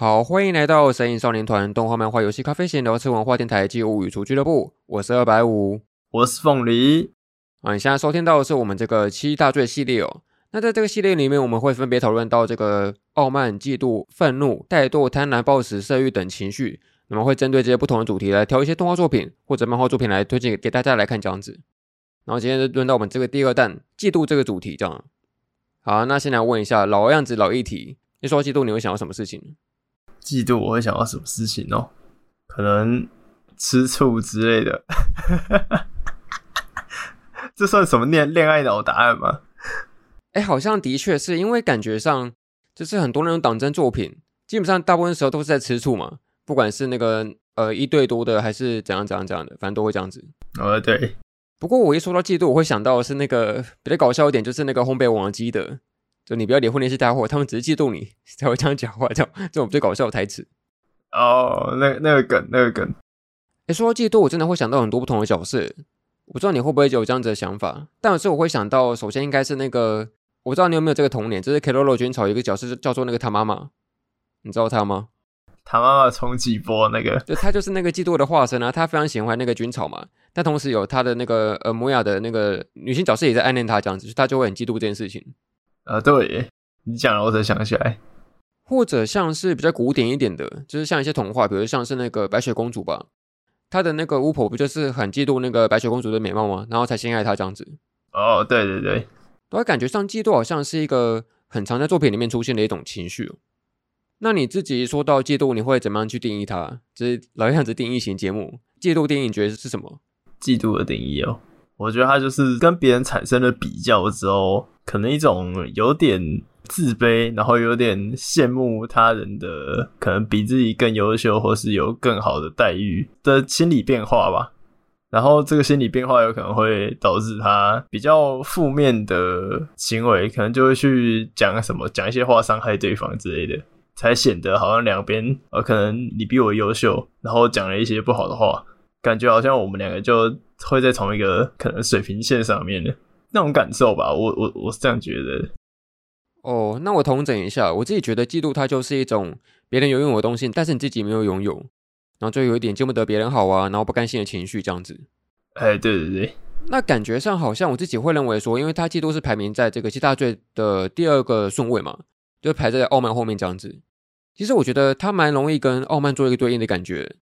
好，欢迎来到神影少年团动画漫画游戏咖啡闲聊吃文化电台暨物语厨俱乐部。我是二百五，我是凤梨。啊，你现在收听到的是我们这个七大罪系列哦。那在这个系列里面，我们会分别讨论到这个傲慢、嫉妒、愤怒、怠惰、贪婪、暴食、色欲等情绪。那么会针对这些不同的主题来挑一些动画作品或者漫画作品来推荐给大家来看这样子。然后今天就轮到我们这个第二弹嫉妒这个主题这样。好，那先来问一下老样子老议题，一说嫉妒你会想到什么事情？嫉妒我会想到什么事情哦？可能吃醋之类的，这算什么恋恋爱脑答案吗？哎、欸，好像的确是因为感觉上就是很多那种党争作品，基本上大部分时候都是在吃醋嘛，不管是那个呃一对多的还是怎样怎样怎样的，反正都会这样子。呃，对。不过我一说到嫉妒，我会想到是那个比较搞笑一点，就是那个烘焙王姬的。就你不要离婚那些大伙，他们只是嫉妒你才会这样讲话，这这种最搞笑的台词。哦，那那个梗，那个梗。哎，说到嫉妒，我真的会想到很多不同的角色。我不知道你会不会有这样子的想法，但有时候我会想到，首先应该是那个，我不知道你有没有这个童年，就是 Keroro 军草有一个角色叫做那个他妈妈，你知道他吗？他妈妈冲击波那个，就他就是那个嫉妒的化身啊，他非常喜欢那个军草嘛，但同时有他的那个呃摩亚的那个女性角色也在暗恋他这样子，他就会很嫉妒这件事情。啊，对，你讲了我才想起来，或者像是比较古典一点的，就是像一些童话，比如像是那个白雪公主吧，她的那个巫婆不就是很嫉妒那个白雪公主的美貌吗？然后才陷害她这样子。哦，对对对，都会感觉上嫉妒好像是一个很常在作品里面出现的一种情绪。那你自己说到嫉妒，你会怎么样去定义它？就是老样子定义型节目，嫉妒定义你觉得是什么？嫉妒的定义哦，我觉得他就是跟别人产生了比较之后。可能一种有点自卑，然后有点羡慕他人的，可能比自己更优秀，或是有更好的待遇的心理变化吧。然后这个心理变化有可能会导致他比较负面的行为，可能就会去讲什么，讲一些话伤害对方之类的，才显得好像两边呃，可能你比我优秀，然后讲了一些不好的话，感觉好像我们两个就会在同一个可能水平线上面的。那种感受吧，我我我是这样觉得。哦，那我统整一下，我自己觉得嫉妒它就是一种别人有拥有的东西，但是你自己没有拥有，然后就有一点见不得别人好啊，然后不甘心的情绪这样子。哎，对对对。那感觉上好像我自己会认为说，因为他嫉妒是排名在这个七大罪的第二个顺位嘛，就排在傲慢后面这样子。其实我觉得他蛮容易跟傲慢做一个对应的感觉，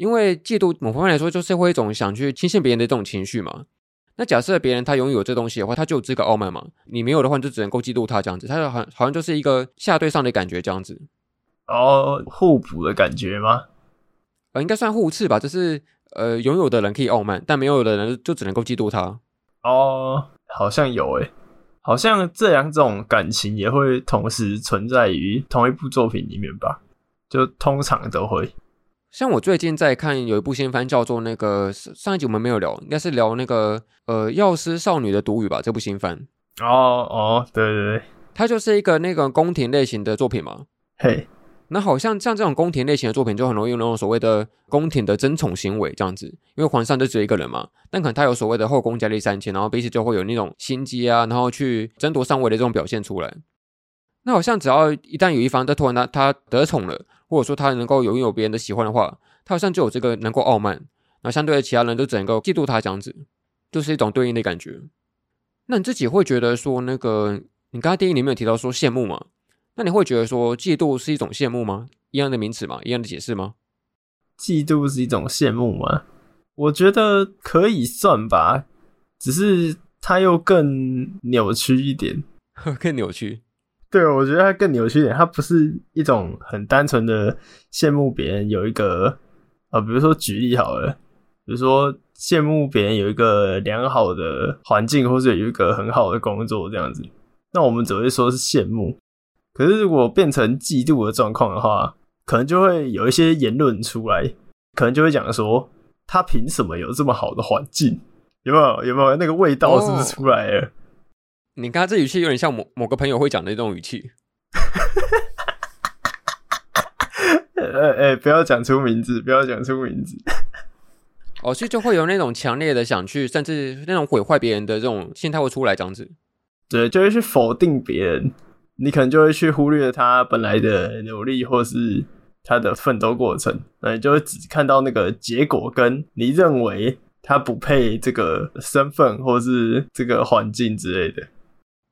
因为嫉妒某方面来说就是会一种想去轻视别人的这种情绪嘛。那假设别人他拥有这东西的话，他就有资格傲慢嘛？你没有的话，你就只能够嫉妒他这样子。他就好好像就是一个下对上的感觉这样子。哦，互补的感觉吗？呃，应该算互斥吧。就是呃，拥有的人可以傲慢，但没有的人就只能够嫉妒他。哦，好像有诶，好像这两种感情也会同时存在于同一部作品里面吧？就通常都会。像我最近在看有一部新番，叫做那个上一集我们没有聊，应该是聊那个呃药师少女的独语吧。这部新番哦哦，对对对，它就是一个那个宫廷类型的作品嘛。嘿，那好像像这种宫廷类型的作品，就很容易有那种所谓的宫廷的争宠行为这样子，因为皇上就只有一个人嘛，但可能他有所谓的后宫佳丽三千，然后彼此就会有那种心机啊，然后去争夺上位的这种表现出来。那好像只要一旦有一方他突然他他得宠了。或者说他能够拥有别人的喜欢的话，他好像就有这个能够傲慢，那相对的其他人都只能够嫉妒他这样子，就是一种对应的感觉。那你自己会觉得说，那个你刚才电影里面有提到说羡慕嘛？那你会觉得说嫉妒是一种羡慕吗？一样的名词吗？一样的解释吗？嫉妒是一种羡慕吗？我觉得可以算吧，只是它又更扭曲一点，更扭曲。对，我觉得它更扭曲一点，它不是一种很单纯的羡慕别人有一个呃，比如说举例好了，比如说羡慕别人有一个良好的环境，或者有一个很好的工作这样子，那我们只会说是羡慕。可是如果变成嫉妒的状况的话，可能就会有一些言论出来，可能就会讲说他凭什么有这么好的环境？有没有？有没有那个味道是不是出来了？哦你刚刚这语气有点像某某个朋友会讲的那种语气。呃，哎，不要讲出名字，不要讲出名字。哦，所以就会有那种强烈的想去，甚至那种毁坏别人的这种心态会出来，这样子。对，就会去否定别人，你可能就会去忽略他本来的努力，或是他的奋斗过程，那你就会只看到那个结果，跟你认为他不配这个身份，或是这个环境之类的。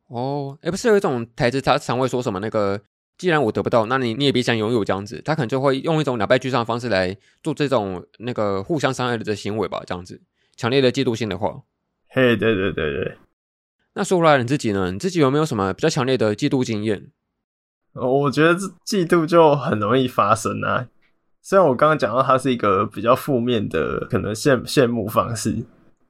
哦，哎，不是有一种台词，他常会说什么那个，既然我得不到，那你你也别想拥有这样子。他可能就会用一种两败俱伤的方式来做这种那个互相伤害的行为吧，这样子，强烈的嫉妒心的话。嘿，对对对对。那说回来，你自己呢？你自己有没有什么比较强烈的嫉妒经验？我觉得嫉妒就很容易发生啊。虽然我刚刚讲到它是一个比较负面的，可能羡羡慕方式，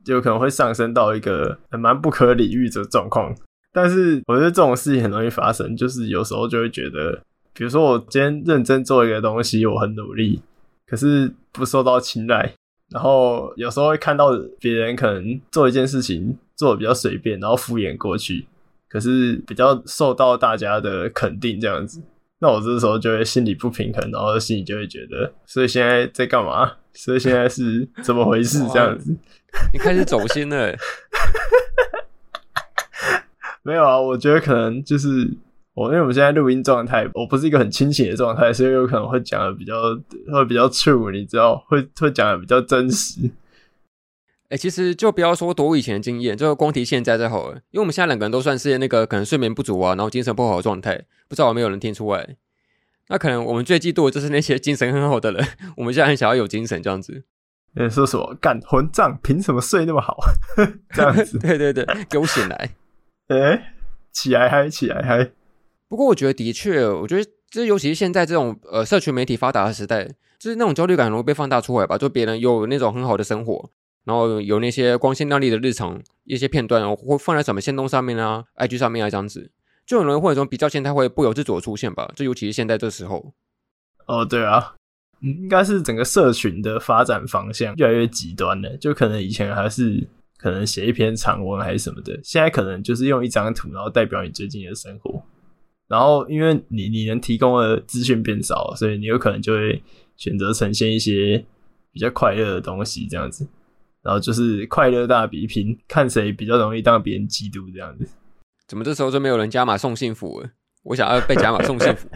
就可能会上升到一个很蛮不可理喻的状况。但是我觉得这种事情很容易发生，就是有时候就会觉得，比如说我今天认真做一个东西，我很努力，可是不受到青睐。然后有时候会看到别人可能做一件事情做的比较随便，然后敷衍过去，可是比较受到大家的肯定这样子，那我这时候就会心里不平衡，然后心里就会觉得，所以现在在干嘛？所以现在是怎么回事？这样子，你开始走心了。没有啊，我觉得可能就是。我因为我们现在录音状态，我不是一个很清醒的状态，所以有可能会讲的比较会比较 true，你知道，会会讲的比较真实。哎、欸，其实就不要说多以前的经验，就光提现在就好了。因为我们现在两个人都算是那个可能睡眠不足啊，然后精神不好的状态，不知道有没有人听出来？那可能我们最嫉妒的就是那些精神很好的人，我们现在很想要有精神这样子。嗯，说什么干混账？凭什么睡那么好？这样子？对对对，给我醒来！哎、欸，起来嗨，起来嗨！不过我觉得的确，我觉得这尤其是现在这种呃社群媒体发达的时代，就是那种焦虑感容易被放大出来吧。就别人有那种很好的生活，然后有那些光鲜亮丽的日常一些片段，会放在什么线动上面啊、IG 上面啊这样子，就很容易会有一种比较心态会不由自主的出现吧。就尤其是现在这时候。哦，对啊，应该是整个社群的发展方向越来越极端了。就可能以前还是可能写一篇长文还是什么的，现在可能就是用一张图，然后代表你最近的生活。然后，因为你你能提供的资讯变少，所以你有可能就会选择呈现一些比较快乐的东西，这样子。然后就是快乐大比拼，看谁比较容易让别人嫉妒这样子。怎么这时候就没有人加码送幸福了？我想要被加码送幸福。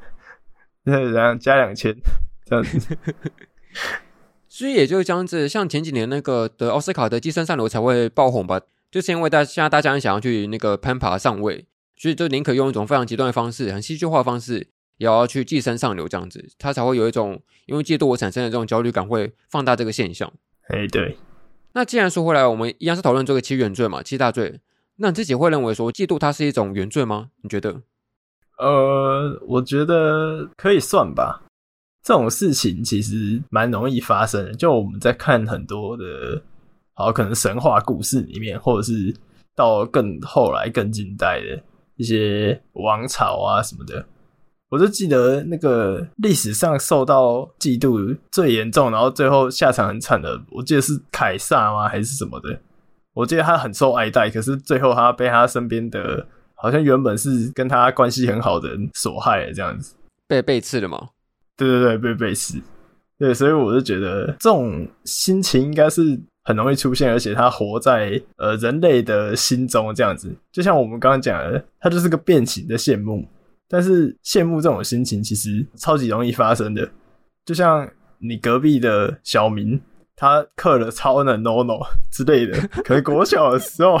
那然后加两千这样子。所以也就是这样子，像前几年那个的奥斯卡的《寄生上流》才会爆红吧？就是因为大现在大家很想要去那个攀爬上位。所以就宁可用一种非常极端的方式，很戏剧化的方式，也要去寄生上流这样子，他才会有一种因为嫉妒我产生的这种焦虑感，会放大这个现象。哎，对。那既然说回来，我们一样是讨论这个七原罪嘛，七大罪。那你自己会认为说嫉妒它是一种原罪吗？你觉得？呃，我觉得可以算吧。这种事情其实蛮容易发生的，就我们在看很多的，好可能神话故事里面，或者是到更后来更近代的。一些王朝啊什么的，我就记得那个历史上受到嫉妒最严重，然后最后下场很惨的，我记得是凯撒吗？还是什么的？我记得他很受爱戴，可是最后他被他身边的，好像原本是跟他关系很好的人所害，这样子。被背刺了吗？对对对，被背刺。对，所以我就觉得这种心情应该是。很容易出现，而且它活在呃人类的心中，这样子，就像我们刚刚讲的，它就是个变形的羡慕。但是羡慕这种心情其实超级容易发生的，就像你隔壁的小明，他刻了超能 NONO 之类的，可能国小的时候，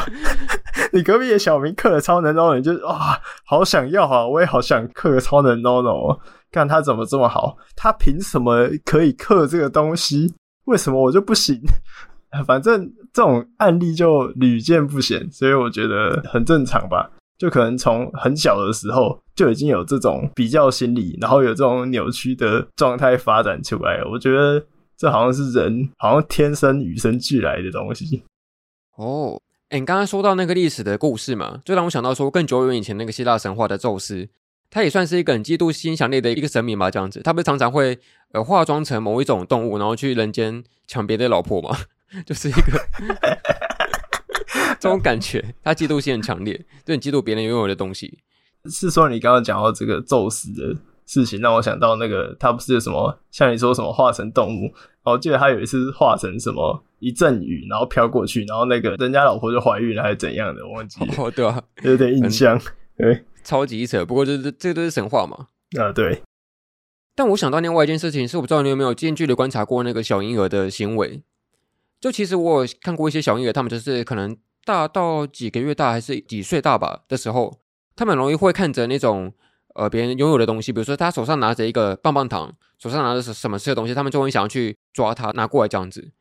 你隔壁的小明刻了超能 NONO，你就哇，好想要啊，我也好想刻个超能 NONO，看他怎么这么好，他凭什么可以刻这个东西？为什么我就不行？反正这种案例就屡见不鲜，所以我觉得很正常吧。就可能从很小的时候就已经有这种比较心理，然后有这种扭曲的状态发展出来了。我觉得这好像是人好像天生与生俱来的东西。哦，哎，你刚刚说到那个历史的故事嘛，就让我想到说更久远以前那个希腊神话的宙斯，他也算是一个很嫉妒心强烈的一个神明吧？这样子，他不是常常会呃化妆成某一种动物，然后去人间抢别的老婆吗？就是一个这种感觉，他嫉妒心很强烈，就很嫉妒别人拥有的东西。是说你刚刚讲到这个宙斯的事情，让我想到那个他不是有什么像你说什么化成动物，我记得他有一次化成什么一阵雨，然后飘过去，然后那个人家老婆就怀孕了还是怎样的，我忘记了。哦，对啊，有点印象。对，超级扯。不过这这这都是神话嘛。啊，对。但我想到另外一件事情是，我不知道你有没有近距离观察过那个小婴儿的行为。就其实我有看过一些小婴儿，他们就是可能大到几个月大还是几岁大吧的时候，他们很容易会看着那种呃别人拥有的东西，比如说他手上拿着一个棒棒糖，手上拿着什什么吃的东西，他们就会想要去抓他拿过来这样子。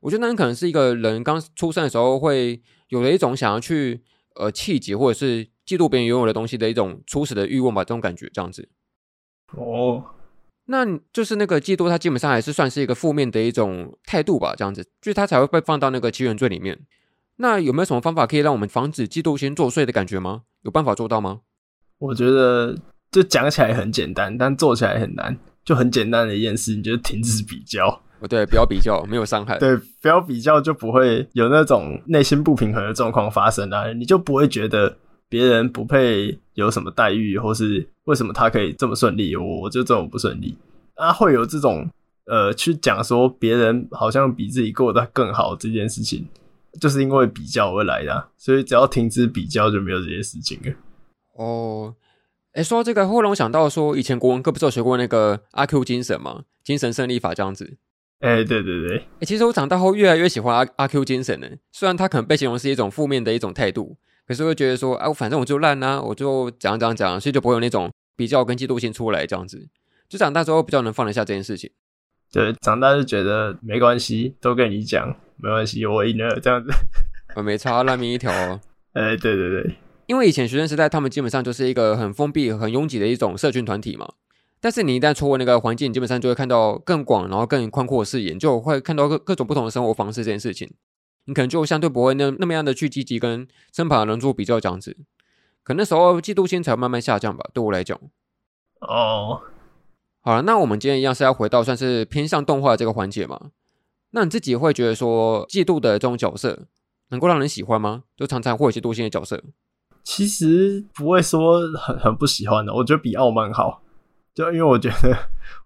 我觉得那可能是一个人刚出生的时候会有的一种想要去呃气急或者是嫉妒别人拥有的东西的一种初始的欲望吧，这种感觉这样子。哦。那就是那个嫉妒，它基本上还是算是一个负面的一种态度吧，这样子，就是它才会被放到那个欺人罪里面。那有没有什么方法可以让我们防止嫉妒心作祟的感觉吗？有办法做到吗？我觉得就讲起来很简单，但做起来很难。就很简单的一件事，你就停止比较。哦，对，不要比较，没有伤害。对，不要比较，就不会有那种内心不平衡的状况发生啊！你就不会觉得别人不配有什么待遇，或是。为什么他可以这么顺利，我我就这么不顺利？啊，会有这种呃，去讲说别人好像比自己过得更好这件事情，就是因为比较而来的啊，所以只要停止比较，就没有这些事情了。哦，哎，说到这个，会让我想到说，以前国文课不是有学过那个阿 Q 精神吗？精神胜利法这样子。哎，对对对。哎，其实我长大后越来越喜欢阿阿 Q 精神呢，虽然他可能被形容是一种负面的一种态度。可是会觉得说，哎、啊，反正我就烂啊，我就怎样怎样讲，所以就不会有那种比较跟嫉妒心出来这样子。就长大之后比较能放得下这件事情。对，长大就觉得没关系，都跟你讲，没关系，我赢了这样子。我没差，烂命一条。哎，对对对，因为以前学生时代，他们基本上就是一个很封闭、很拥挤的一种社群团体嘛。但是你一旦错过那个环境，基本上就会看到更广，然后更宽阔的视野，就会看到各各种不同的生活方式这件事情。你可能就相对不会那那么样的去积极跟身旁的人做比较这样子，可那时候嫉妒心才慢慢下降吧。对我来讲，哦，好了，那我们今天一样是要回到算是偏向动画这个环节嘛？那你自己会觉得说嫉妒的这种角色能够让人喜欢吗？就常常会有嫉妒心的角色，其实不会说很很不喜欢的。我觉得比傲慢好，就因为我觉得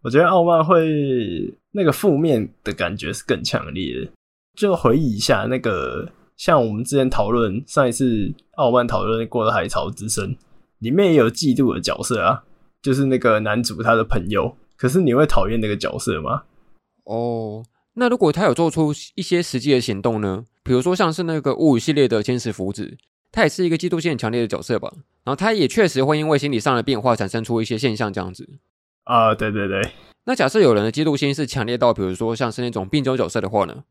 我觉得傲慢会那个负面的感觉是更强烈的。就回忆一下那个，像我们之前讨论上一次傲慢讨论过的《海潮之声》，里面也有嫉妒的角色啊，就是那个男主他的朋友。可是你会讨厌那个角色吗？哦，那如果他有做出一些实际的行动呢？比如说像是那个物语系列的千石福子，他也是一个嫉妒心很强烈的角色吧？然后他也确实会因为心理上的变化产生出一些现象，这样子。啊，对对对。那假设有人的嫉妒心是强烈到，比如说像是那种病娇角色的话呢？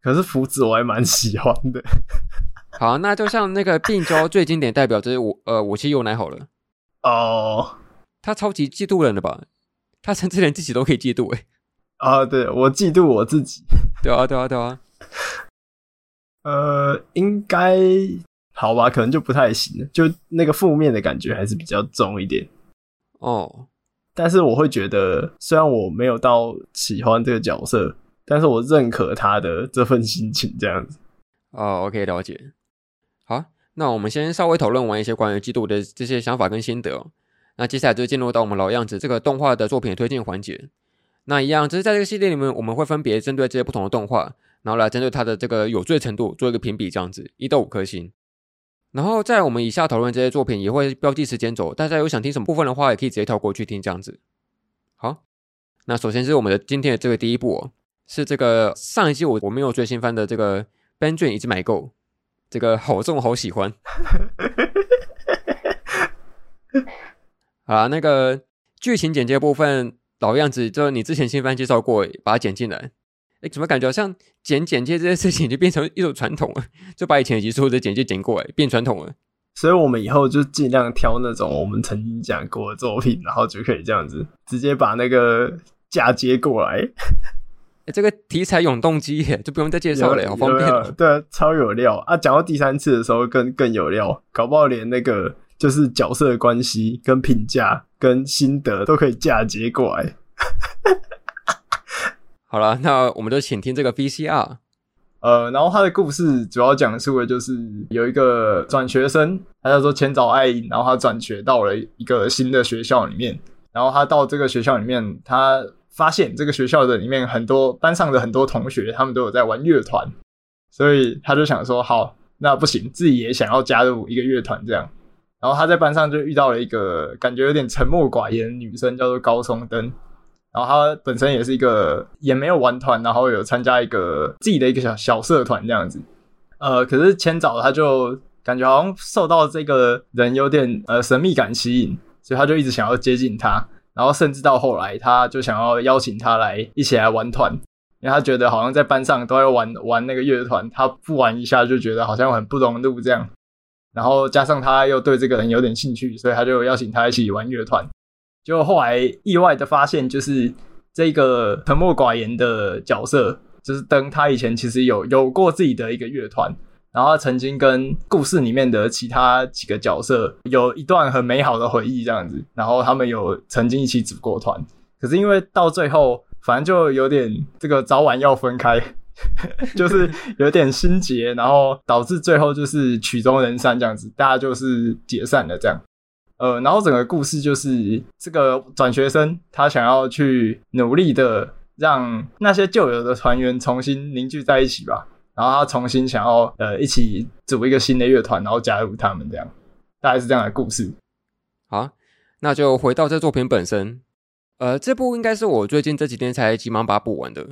可是福子我还蛮喜欢的。好，那就像那个病娇最经典代表就是我呃我妻由奶好了。哦，他超级嫉妒人的吧？他甚至连自己都可以嫉妒诶。啊，对，我嫉妒我自己。对啊，对啊，对啊。呃，应该好吧？可能就不太行，就那个负面的感觉还是比较重一点。哦，但是我会觉得，虽然我没有到喜欢这个角色。但是我认可他的这份心情，这样子。哦，OK，了解。好，那我们先稍微讨论完一些关于季度的这些想法跟心得哦。那接下来就进入到我们老样子这个动画的作品推荐环节。那一样，只是在这个系列里面，我们会分别针对这些不同的动画，然后来针对它的这个有罪程度做一个评比，这样子一到五颗星。然后在我们以下讨论这些作品，也会标记时间轴，大家有想听什么部分的话，也可以直接跳过去听这样子。好，那首先是我们的今天的这个第一部哦。是这个上一季我我没有最新番的这个 Ben 卷已经买够，这个好重好喜欢。好啦，那个剧情简介部分老样子，就你之前新番介绍过，把它剪进来。哎，怎么感觉好像剪简介这件事情就变成一种传统了？就把以前的集数的简介剪过来，变传统了。所以我们以后就尽量挑那种我们曾经讲过的作品，然后就可以这样子直接把那个嫁接过来。欸、这个题材永动机耶，就不用再介绍了，好方便了。对，超有料啊！讲到第三次的时候更更有料，搞不好连那个就是角色的关系、跟评价、跟心得都可以嫁接过来。好了，那我们就请听这个 VCR。呃，然后他的故事主要讲述的就是有一个转学生，他叫做千早爱音，然后他转学到了一个新的学校里面，然后他到这个学校里面，他。发现这个学校的里面很多班上的很多同学，他们都有在玩乐团，所以他就想说，好，那不行，自己也想要加入一个乐团这样。然后他在班上就遇到了一个感觉有点沉默寡言的女生，叫做高松灯。然后他本身也是一个也没有玩团，然后有参加一个自己的一个小小社团这样子。呃，可是千早他就感觉好像受到这个人有点呃神秘感吸引，所以他就一直想要接近他。然后甚至到后来，他就想要邀请他来一起来玩团，因为他觉得好像在班上都要玩玩那个乐团，他不玩一下就觉得好像很不融入这样。然后加上他又对这个人有点兴趣，所以他就邀请他一起玩乐团。就后来意外的发现，就是这个沉默寡言的角色，就是灯，他以前其实有有过自己的一个乐团，然后曾经跟故事里面的其他几个角色有一段很美好的回忆，这样子，然后他们有曾经一起组过团，可是因为到最后，反正就有点这个早晚要分开，就是有点心结，然后导致最后就是曲终人散这样子，大家就是解散了这样。呃，然后整个故事就是这个转学生，他想要去努力的让那些旧有的团员重新凝聚在一起吧。然后他重新想要呃一起组一个新的乐团，然后加入他们这样，大概是这样的故事。好，那就回到这作品本身。呃，这部应该是我最近这几天才急忙把它补完的。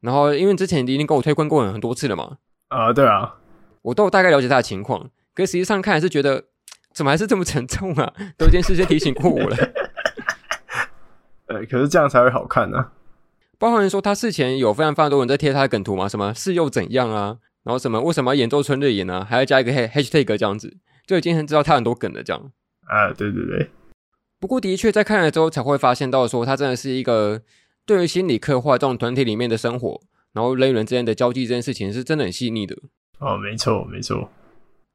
然后因为之前已经跟我推荐过很多次了嘛。啊、呃，对啊，我都大概了解他的情况，可实际上看还是觉得。怎么还是这么沉重啊？都已经事先提醒过我了。呃，可是这样才会好看呢、啊。包含说他事前有非常非常多人在贴他的梗图嘛，什么是又怎样啊？然后什么为什么要演奏春日野呢？还要加一个 hashtag 这样子，就已经很知道他很多梗了。这样啊，对对对。不过的确在看了之后才会发现到说，他真的是一个对于心理刻画这种团体里面的生活，然后人与人之间的交际这件事情是真的很细腻的。哦，没错没错。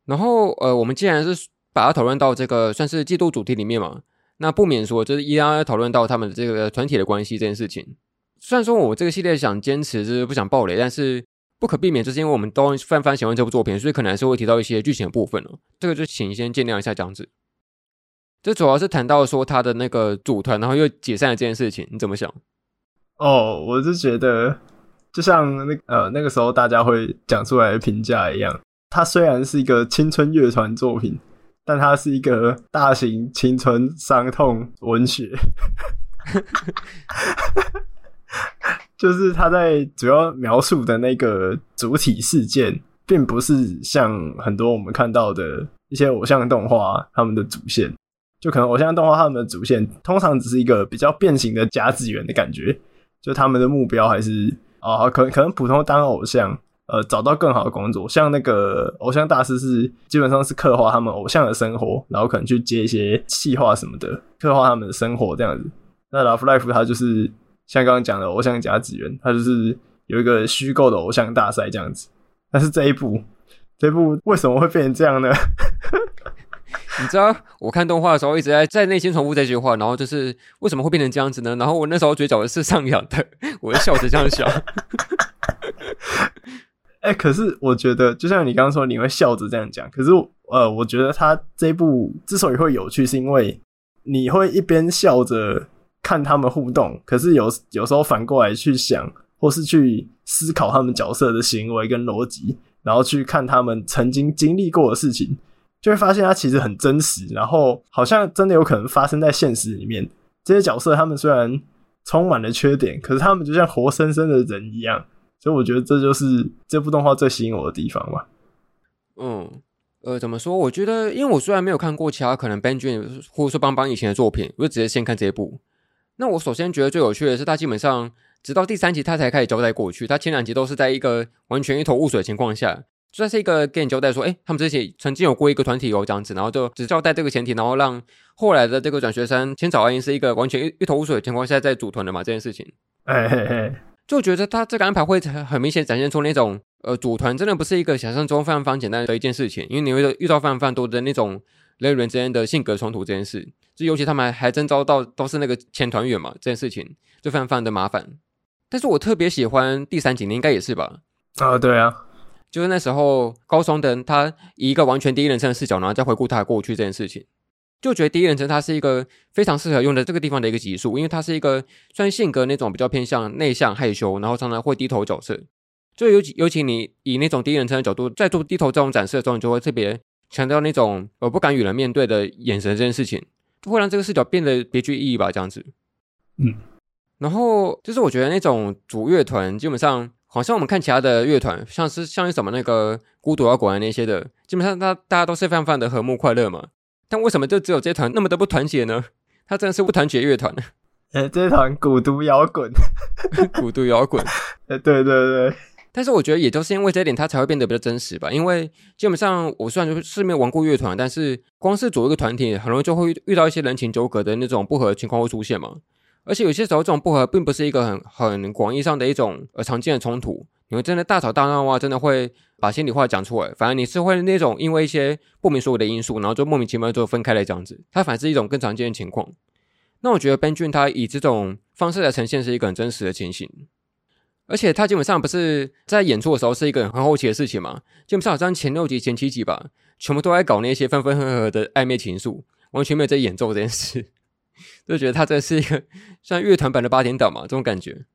然后呃，我们既然是把它讨论到这个算是季度主题里面嘛，那不免说就是依然要讨论到他们的这个团体的关系这件事情。虽然说我这个系列想坚持就是不想爆雷，但是不可避免，就是因为我们都泛泛喜欢这部作品，所以可能还是会提到一些剧情的部分了。这个就请先见谅一下这样子。这主要是谈到说他的那个组团然后又解散了这件事情，你怎么想？哦，我是觉得就像那呃那个时候大家会讲出来的评价一样，它虽然是一个青春乐团作品。但它是一个大型青春伤痛文学，就是他在主要描述的那个主体事件，并不是像很多我们看到的一些偶像动画他们的主线，就可能偶像动画他们的主线通常只是一个比较变形的甲子园的感觉，就他们的目标还是啊，可能可能普通当偶像。呃，找到更好的工作，像那个偶像大师是基本上是刻画他们偶像的生活，然后可能去接一些企划什么的，刻画他们的生活这样子。那 Love Life 它就是像刚刚讲的偶像甲子园，它就是有一个虚构的偶像大赛这样子。但是这一部，这一部为什么会变成这样呢？你知道我看动画的时候一直在在内心重复这句话，然后就是为什么会变成这样子呢？然后我那时候嘴角是上扬的，我就笑着这样想。哎、可是我觉得，就像你刚刚说，你会笑着这样讲。可是，呃，我觉得他这部之所以会有趣，是因为你会一边笑着看他们互动，可是有有时候反过来去想，或是去思考他们角色的行为跟逻辑，然后去看他们曾经经历过的事情，就会发现他其实很真实，然后好像真的有可能发生在现实里面。这些角色他们虽然充满了缺点，可是他们就像活生生的人一样。所以我觉得这就是这部动画最吸引我的地方吧。嗯，呃，怎么说？我觉得，因为我虽然没有看过其他可能 Benjamin 或者说邦邦以前的作品，我就直接先看这一部。那我首先觉得最有趣的是，他基本上直到第三集他才开始交代过去，他前两集都是在一个完全一头雾水的情况下，就算是一个给你交代说，哎，他们之前曾经有过一个团体哦这样子，然后就只交代这个前提，然后让后来的这个转学生千早爱音是一个完全一一头雾水的情况下在组团的嘛这件事情。哎嘿嘿。就觉得他这个安排会很明显展现出那种，呃，组团真的不是一个想象中非常非常简单的一件事情，因为你会遇到非常非常多的那种人与人之间的性格冲突这件事，就尤其他们还征招到都是那个前团员嘛，这件事情就非常非常的麻烦。但是我特别喜欢第三集，你应该也是吧？啊，对啊，就是那时候高松的他以一个完全第一人称的视角，然后再回顾他的过去这件事情。就觉得第一人称它是一个非常适合用在这个地方的一个级数，因为它是一个虽然性格那种比较偏向内向害羞，然后常常会低头角色。就尤其尤其你以那种第一人称的角度在做低头这种展示的时候，你就会特别强调那种我不敢与人面对的眼神这件事情，会让这个视角变得别具意义吧，这样子。嗯，然后就是我觉得那种主乐团基本上，好像我们看其他的乐团，像是像是什么那个孤独摇滚那些的，基本上大大家都是非常非常的和睦快乐嘛。但为什么就只有这团那么的不团结呢？他真的是不团结乐团。哎、欸，这团古都摇滚，古都摇滚。哎，对对对。但是我觉得也就是因为这一点，他才会变得比较真实吧。因为基本上我虽然就是没有玩过乐团，但是光是组一个团体，很容易就会遇到一些人情纠葛的那种不合情况会出现嘛。而且有些时候这种不合并不是一个很很广义上的一种呃常见的冲突。你们真的大吵大闹的话，真的会把心里话讲出来。反而你是会那种因为一些不明所以的因素，然后就莫名其妙就分开来这样子。它反而是一种更常见的情况。那我觉得 Ben Jun 他以这种方式来呈现是一个很真实的情形。而且他基本上不是在演出的时候是一个很后期的事情嘛？基本上好像前六集、前七集吧，全部都在搞那些分分合合的暧昧情愫，完全没有在演奏这件事，就觉得他这是一个像乐团版的八点档嘛，这种感觉。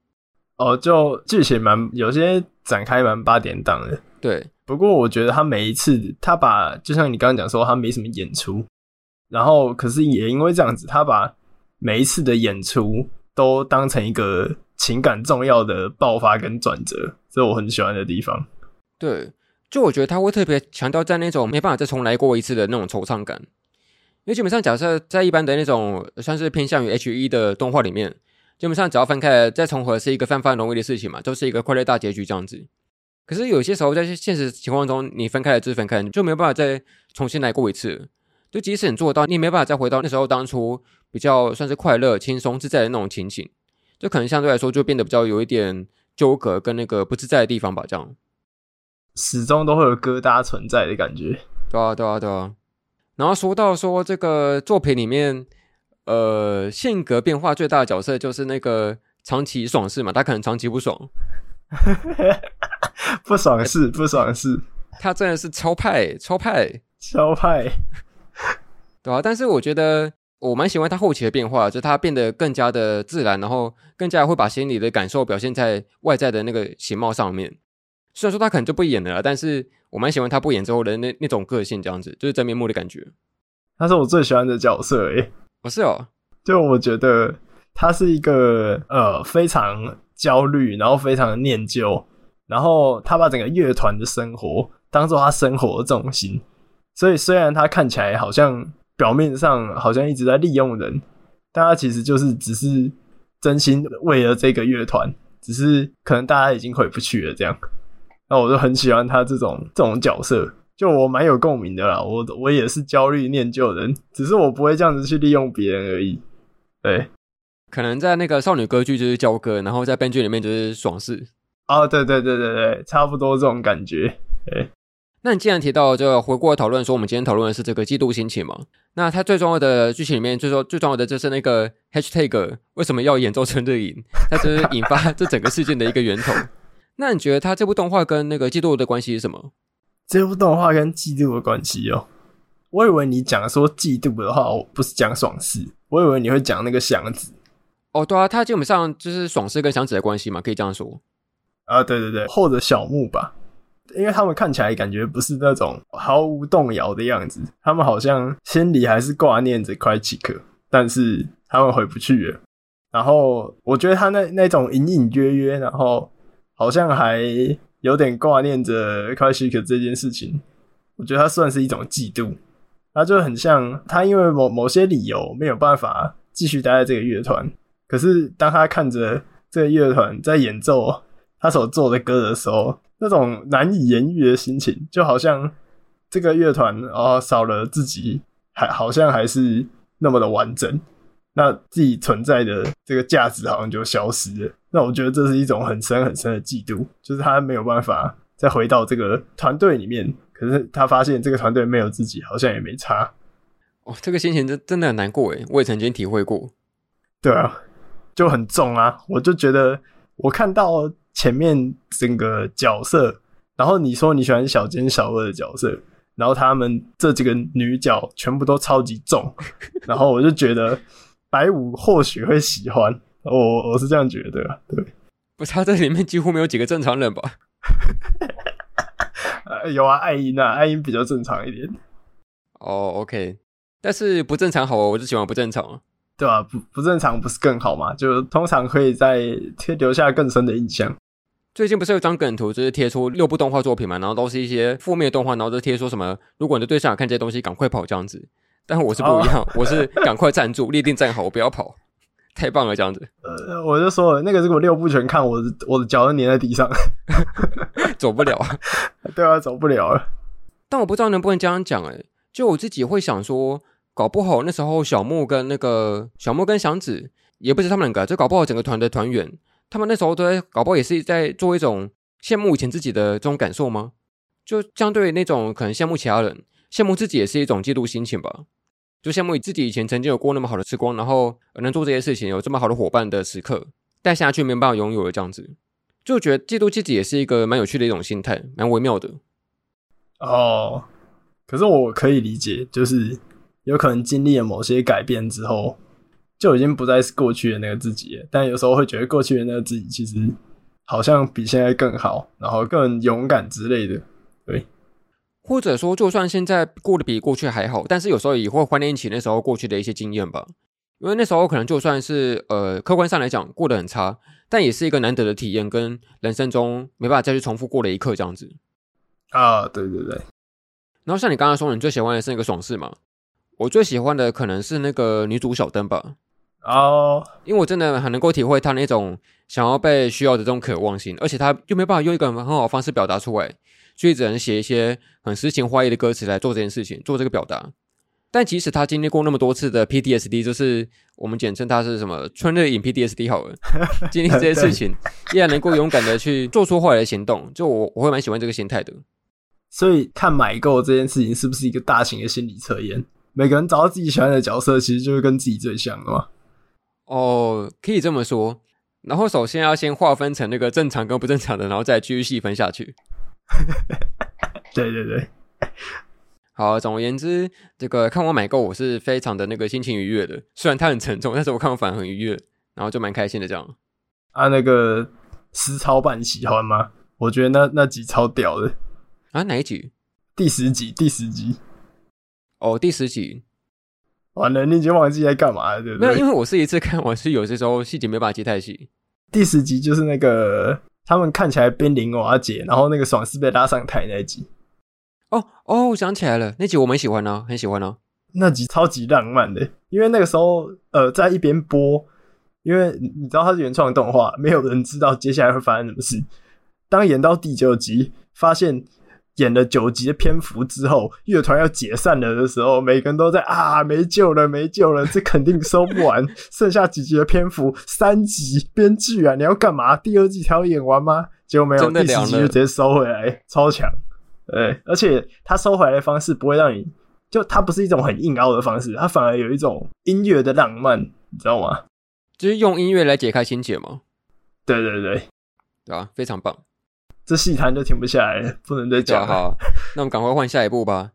哦，就剧情蛮有些展开蛮八点档的。对，不过我觉得他每一次他把，就像你刚刚讲说他没什么演出，然后可是也因为这样子，他把每一次的演出都当成一个。情感重要的爆发跟转折，这是我很喜欢的地方。对，就我觉得他会特别强调在那种没办法再重来过一次的那种惆怅感，因为基本上假设在一般的那种算是偏向于 H.E 的动画里面，基本上只要分开再重合是一个非常容易的事情嘛，都是一个快乐大结局这样子。可是有些时候在现实情况中，你分开了就是分开你，就没有办法再重新来过一次。就即使你做到，你也没办法再回到那时候当初比较算是快乐、轻松、自在的那种情景。就可能相对来说就变得比较有一点纠葛跟那个不自在的地方吧，这样始终都会有疙瘩存在的感觉。对啊，对啊，对啊。然后说到说这个作品里面，呃，性格变化最大的角色就是那个长崎爽士嘛，他可能长期不爽，不爽事不爽事，他真的是超派超派超派，对啊。但是我觉得。我蛮喜欢他后期的变化，就是他变得更加的自然，然后更加会把心里的感受表现在外在的那个形貌上面。虽然说他可能就不演了，但是我蛮喜欢他不演之后的那那种个性，这样子就是真面目的感觉。他是我最喜欢的角色诶，不是哦，就我觉得他是一个呃非常焦虑，然后非常的念旧，然后他把整个乐团的生活当做他生活的重心，所以虽然他看起来好像。表面上好像一直在利用人，但他其实就是只是真心为了这个乐团，只是可能大家已经回不去了这样。那我就很喜欢他这种这种角色，就我蛮有共鸣的啦。我我也是焦虑念旧人，只是我不会这样子去利用别人而已。对，可能在那个少女歌剧就是焦哥，然后在编剧里面就是爽事。哦，对对对对对，差不多这种感觉。对。那你既然提到，就回过来讨论说，我们今天讨论的是这个嫉妒心情嘛？那它最重要的剧情里面，最说最重要的就是那个 hashtag 为什么要演奏春日影？它就是引发这整个事件的一个源头。那你觉得它这部动画跟那个嫉妒的关系是什么？这部动画跟嫉妒的关系哦，我以为你讲说嫉妒的话，我不是讲爽事，我以为你会讲那个祥子。哦，对啊，它基本上就是爽事跟祥子的关系嘛，可以这样说。啊，对对对，或者小木吧。因为他们看起来感觉不是那种毫无动摇的样子，他们好像心里还是挂念着快奇克，但是他们回不去了。然后我觉得他那那种隐隐约约，然后好像还有点挂念着快奇克这件事情，我觉得他算是一种嫉妒。他就很像他因为某某些理由没有办法继续待在这个乐团，可是当他看着这个乐团在演奏他所做的歌的时候。那种难以言喻的心情，就好像这个乐团哦少了自己，还好像还是那么的完整，那自己存在的这个价值好像就消失了。那我觉得这是一种很深很深的嫉妒，就是他没有办法再回到这个团队里面，可是他发现这个团队没有自己，好像也没差。哦，这个心情真真的很难过诶，我也曾经体会过。对啊，就很重啊，我就觉得我看到。前面整个角色，然后你说你喜欢小奸小恶的角色，然后他们这几个女角全部都超级重，然后我就觉得白五或许会喜欢我，我是这样觉得，对，不是他这里面几乎没有几个正常人吧？有啊，爱音啊，爱音比较正常一点，哦，OK，但是不正常好，我就喜欢不正常。对啊，不不正常不是更好吗？就通常可以在贴留下更深的印象。最近不是有张梗图，就是贴出六部动画作品嘛，然后都是一些负面的动画，然后就贴说什么，如果你的对象想看这些东西，赶快跑这样子。但我是不一样，哦、我是赶快站住，立定站好，我不要跑，太棒了这样子。呃，我就说了，那个如果六部全看，我的我的脚都粘在地上，走不了。对啊，走不了了。但我不知道能不能这样讲，哎，就我自己会想说，搞不好那时候小木跟那个小木跟祥子，也不是他们两个，就搞不好整个团的团员，他们那时候都在搞不好也是在做一种羡慕以前自己的这种感受吗？就相对那种可能羡慕其他人，羡慕自己也是一种嫉妒心情吧。就羡慕自己以前曾经有过那么好的时光，然后能做这些事情，有这么好的伙伴的时刻，但现在却没办法拥有了这样子，就觉得嫉妒自己也是一个蛮有趣的一种心态，蛮微妙的。哦，可是我可以理解，就是有可能经历了某些改变之后，就已经不再是过去的那个自己了。但有时候会觉得过去的那个自己其实好像比现在更好，然后更勇敢之类的，对。或者说，就算现在过得比过去还好，但是有时候也会怀念起那时候过去的一些经验吧。因为那时候可能就算是呃客观上来讲过得很差，但也是一个难得的体验，跟人生中没办法再去重复过的一刻这样子。啊，对对对。然后像你刚刚说，你最喜欢的是那个爽事嘛？我最喜欢的可能是那个女主小灯吧。哦，因为我真的很能够体会他那种想要被需要的这种渴望性，而且他又没办法用一个很好的方式表达出来。所以只能写一些很诗情画意的歌词来做这件事情，做这个表达。但即使他经历过那么多次的 PTSD，就是我们简称他是什么“春日影 PTSD” 好了，经历这些事情，依然能够勇敢的去做出后来的行动。就我我会蛮喜欢这个心态的。所以看买购这件事情是不是一个大型的心理测验？每个人找到自己喜欢的角色，其实就是跟自己最像的嘛。哦，可以这么说。然后首先要先划分成那个正常跟不正常的，然后再继续细分下去。对对对，好。总而言之，这个看我买购，我是非常的那个心情愉悦的。虽然它很沉重，但是我看我反而很愉悦，然后就蛮开心的这样。啊，那个实操版喜欢吗？我觉得那那集超屌的啊！哪一集？第十集，第十集。哦，第十集。完了，你已经忘记在干嘛了，对不对？没有，因为我是一次看完，是有些时候细节没办法记太细。第十集就是那个。他们看起来濒临瓦解，然后那个爽是被拉上台那一集。哦哦，我想起来了，那集我蛮喜欢呢，很喜欢呢。那集超级浪漫的，因为那个时候呃在一边播，因为你知道它是原创动画，没有人知道接下来会发生什么事。当演到第九集，发现。演了九集的篇幅之后，乐团要解散了的时候，每个人都在啊，没救了，没救了，这肯定收不完。剩下几集的篇幅，三集，编剧啊，你要干嘛？第二季才要演完吗？结果没有，第十集就直接收回来，超强。对，而且他收回来的方式不会让你，就他不是一种很硬凹的方式，他反而有一种音乐的浪漫，你知道吗？就是用音乐来解开心结嘛？对对对，对啊，非常棒。这戏谈就停不下来了，不能再讲了。好，那我们赶快换下一部吧。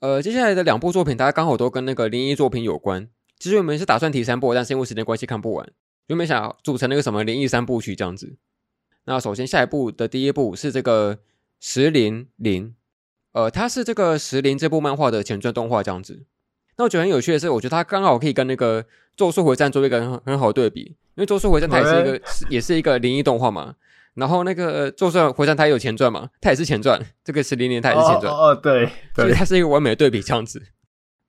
呃，接下来的两部作品，大家刚好都跟那个灵异作品有关。其实我们是打算提三部，但是因为时间关系看不完，原本想组成那个什么灵异三部曲这样子。那首先下一部的第一部是这个《石林灵》，呃，它是这个《石林》这部漫画的前传动画这样子。那我觉得很有趣的是，我觉得它刚好可以跟那个《咒术回战》做一个很很好的对比，因为《咒术回战》它也是一个也是一个灵异动画嘛。然后那个就算回山，他也有钱赚嘛，他也是钱赚。这个十零年他也是钱赚哦，哦，对，对，所以它是一个完美的对比，这样子。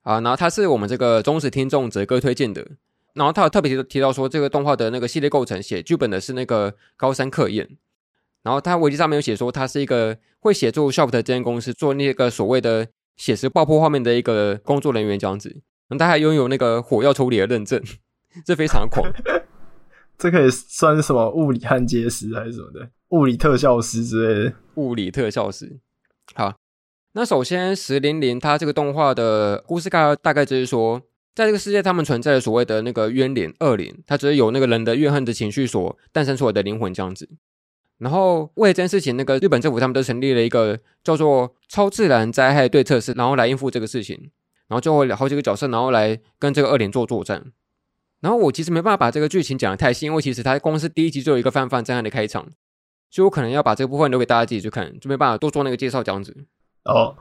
啊，然后他是我们这个忠实听众哲哥推荐的。然后他有特别提提到说，这个动画的那个系列构成，写剧本的是那个高山克彦。然后他维基上面有写说，他是一个会协助 shop 的这间公司做那个所谓的写实爆破画面的一个工作人员，这样子。然后他还拥有那个火药处理的认证，这非常狂。这可以算是什么物理焊接师还是什么的？物理特效师之类的。物理特效师。好，那首先石灵灵它这个动画的故事概大概就是说，在这个世界他们存在所谓的那个冤灵恶灵，它只是有那个人的怨恨的情绪所诞生出来的灵魂这样子。然后为了这件事情，那个日本政府他们都成立了一个叫做超自然灾害对策室，然后来应付这个事情。然后就会好几个角色，然后来跟这个恶灵做作战。然后我其实没办法把这个剧情讲的太细，因为其实它光是第一集就有一个泛泛震撼的开场，所以我可能要把这个部分留给大家自己去看，就没办法多做那个介绍这样子。哦，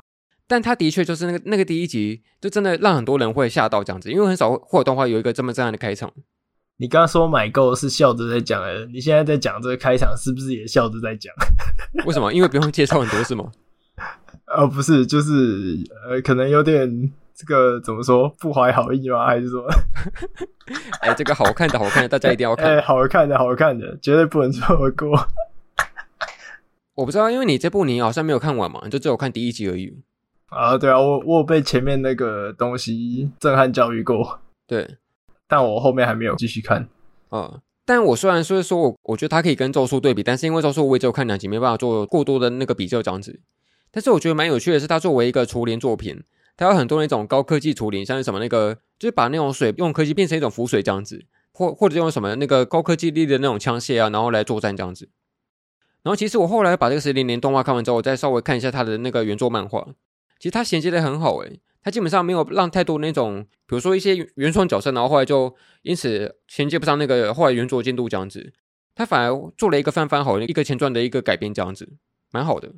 但他的确就是那个那个第一集，就真的让很多人会吓到这样子，因为很少会有动画有一个这么震撼的开场。你刚刚说买够是笑着在讲的，你现在在讲这个开场是不是也笑着在讲？为什么？因为不用介绍很多是吗？呃，不是，就是呃，可能有点这个怎么说 不怀好意吗？还是说，哎、欸，这个好看的，好看的，大家一定要看。哎、欸，好看的，好看的，绝对不能错过。我不知道，因为你这部你好像没有看完嘛，你就只有看第一集而已。啊，对啊，我我有被前面那个东西震撼教育过。对。但我后面还没有继续看，嗯，但我虽然说说我我觉得它可以跟咒术对比，但是因为咒术我也只有看两集，没办法做过多的那个比较这样子。但是我觉得蛮有趣的是，它作为一个厨联作品，它有很多那种高科技厨灵，像是什么那个，就是把那种水用科技变成一种浮水这样子，或或者用什么那个高科技力的那种枪械啊，然后来作战这样子。然后其实我后来把这个十零年动画看完之后，我再稍微看一下它的那个原作漫画，其实它衔接的很好诶、他基本上没有让太多那种，比如说一些原创角色，然后后来就因此衔接不上那个后来原作进度这样子。他反而做了一个翻翻好一个前传的一个改编这样子，蛮好的。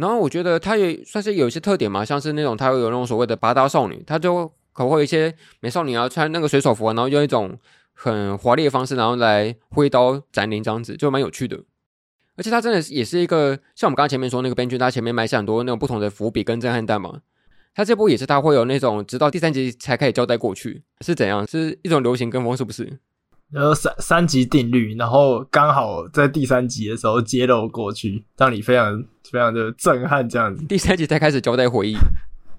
然后我觉得他也算是有一些特点嘛，像是那种他会有那种所谓的拔刀少女，他就可会一些美少女啊穿那个水手服啊，然后用一种很华丽的方式，然后来挥刀斩灵这样子，就蛮有趣的。而且他真的也是一个像我们刚刚前面说那个编剧，他前面埋下很多那种不同的伏笔跟震撼弹嘛。他这部也是，他会有那种直到第三集才开始交代过去是怎样，是一种流行跟风，是不是？然后三三级定律，然后刚好在第三集的时候揭露过去，让你非常非常的震撼，这样子。第三集才开始交代回忆，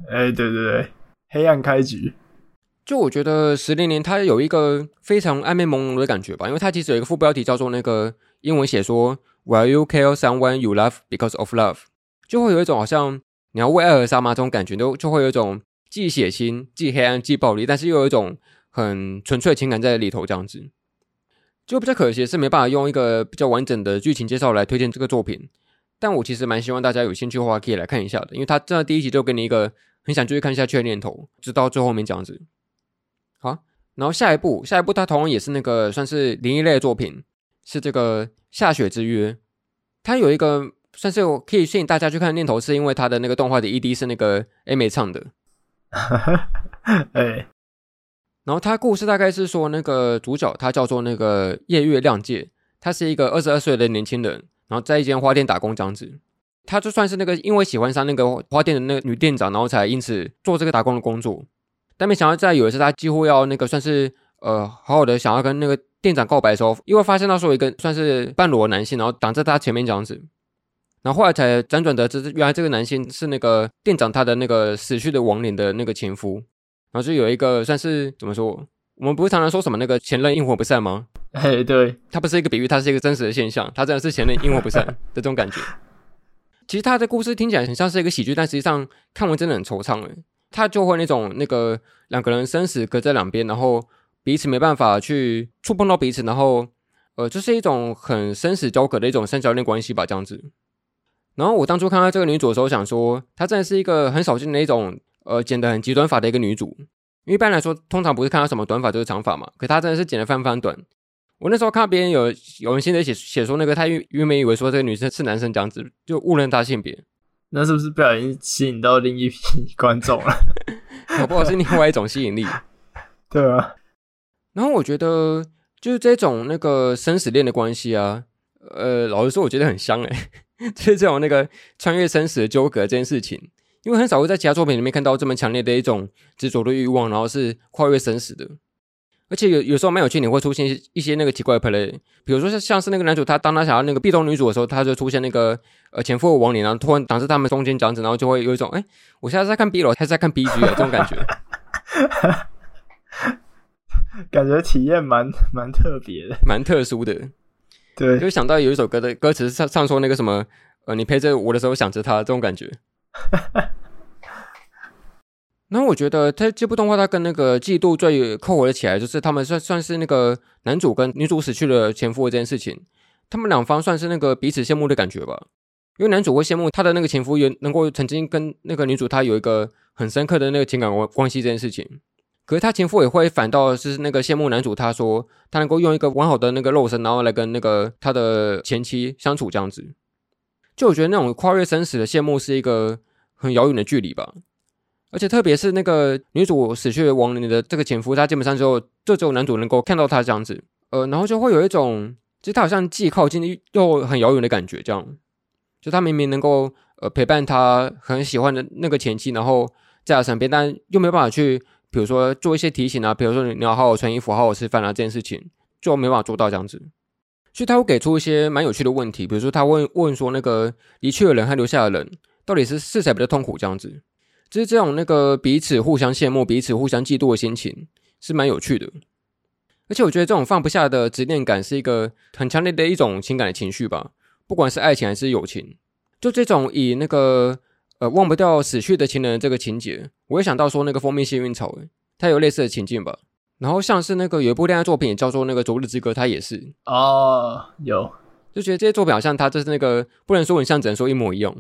哎、欸，对对对，黑暗开局。就我觉得十零年它有一个非常暧昧朦胧的感觉吧，因为它其实有一个副标题叫做那个英文写说 “Will you kill someone you love because of love”，就会有一种好像。你要为爱而杀吗？这种感觉都就会有一种既血腥、既黑暗、既暴力，但是又有一种很纯粹的情感在里头，这样子。就比较可惜是没办法用一个比较完整的剧情介绍来推荐这个作品。但我其实蛮希望大家有兴趣的话可以来看一下的，因为它真的第一集就给你一个很想继续看下去的念头，直到最后面这样子。好，然后下一部，下一部它同样也是那个算是灵异类的作品，是这个《下雪之约》，它有一个。算是我可以吸引大家去看的念头，是因为他的那个动画的 ED 是那个 A 美唱的，哈 哈哎，然后他故事大概是说，那个主角他叫做那个夜月亮介，他是一个二十二岁的年轻人，然后在一间花店打工这样子，他就算是那个因为喜欢上那个花店的那个女店长，然后才因此做这个打工的工作，但没想到在有一次他几乎要那个算是呃好好的想要跟那个店长告白的时候，因为发现到说一个算是半裸男性，然后挡在他前面这样子。然后后来才辗转得知，原来这个男性是那个店长他的那个死去的亡灵的那个前夫，然后就有一个算是怎么说？我们不是常常说什么那个前任阴魂不散吗？哎，对，它不是一个比喻，它是一个真实的现象，它真的是前任阴魂不散 的这种感觉。其实他的故事听起来很像是一个喜剧，但实际上看完真的很惆怅诶。他就会那种那个两个人生死隔在两边，然后彼此没办法去触碰到彼此，然后呃，就是一种很生死交隔的一种三角恋关系吧，这样子。然后我当初看到这个女主的时候，想说她真的是一个很少见的一种，呃，剪得很极端发的一个女主。因为一般来说，通常不是看到什么短发就是长发嘛，可她真的是剪得非常短。我那时候看到别人有有人现在写写说那个，他原本以为说这个女生是男生这样子，就误认她性别。那是不是不小心吸引到另一批 观众了？搞不好是另外一种吸引力。对啊。然后我觉得就是这种那个生死恋的关系啊，呃，老实说，我觉得很香哎、欸。就是这种那个穿越生死的纠葛这件事情，因为很少会在其他作品里面看到这么强烈的一种执着的欲望，然后是跨越生死的。而且有有时候蛮有趣，你会出现一些那个奇怪的 play，比如说像像是那个男主他当他想要那个壁咚女主的时候，他就出现那个呃前夫的亡灵，然后突然挡在他们中间这样子，然后就会有一种哎，我现在在看 B 楼还是在看 B 局的这种感觉，感觉体验蛮蛮特别的，蛮特殊的。对，就想到有一首歌的歌词唱唱说那个什么，呃，你陪着我的时候想着他这种感觉。然后我觉得他这部动画他跟那个嫉妒最扣合的起来，就是他们算算是那个男主跟女主死去了前夫这件事情，他们两方算是那个彼此羡慕的感觉吧。因为男主会羡慕他的那个前夫也能够曾经跟那个女主他有一个很深刻的那个情感关关系这件事情。可是他前夫也会反倒是那个羡慕男主，他说他能够用一个完好的那个肉身，然后来跟那个他的前妻相处这样子。就我觉得那种跨越生死的羡慕是一个很遥远的距离吧。而且特别是那个女主死去亡灵的这个前夫，他基本上之后就只有男主能够看到他这样子，呃，然后就会有一种，其实他好像既靠近又很遥远的感觉，这样。就他明明能够呃陪伴他很喜欢的那个前妻，然后在他身边，但又没有办法去，比如说做一些提醒啊，比如说你要好好穿衣服、好好吃饭啊这件事情，就没办法做到这样子。所以他会给出一些蛮有趣的问题，比如说他问问说那个离去的人和留下的人，到底是是谁比较痛苦这样子。就是这种那个彼此互相羡慕、彼此互相嫉妒的心情是蛮有趣的，而且我觉得这种放不下的执念感是一个很强烈的一种情感的情绪吧，不管是爱情还是友情，就这种以那个呃忘不掉死去的情人这个情节，我也想到说那个蜂蜜幸运草，它有类似的情境吧。然后像是那个有一部恋爱作品也叫做那个昨日之歌，它也是哦，有就觉得这些作品好像它就是那个不能说很像，只能说一模一样。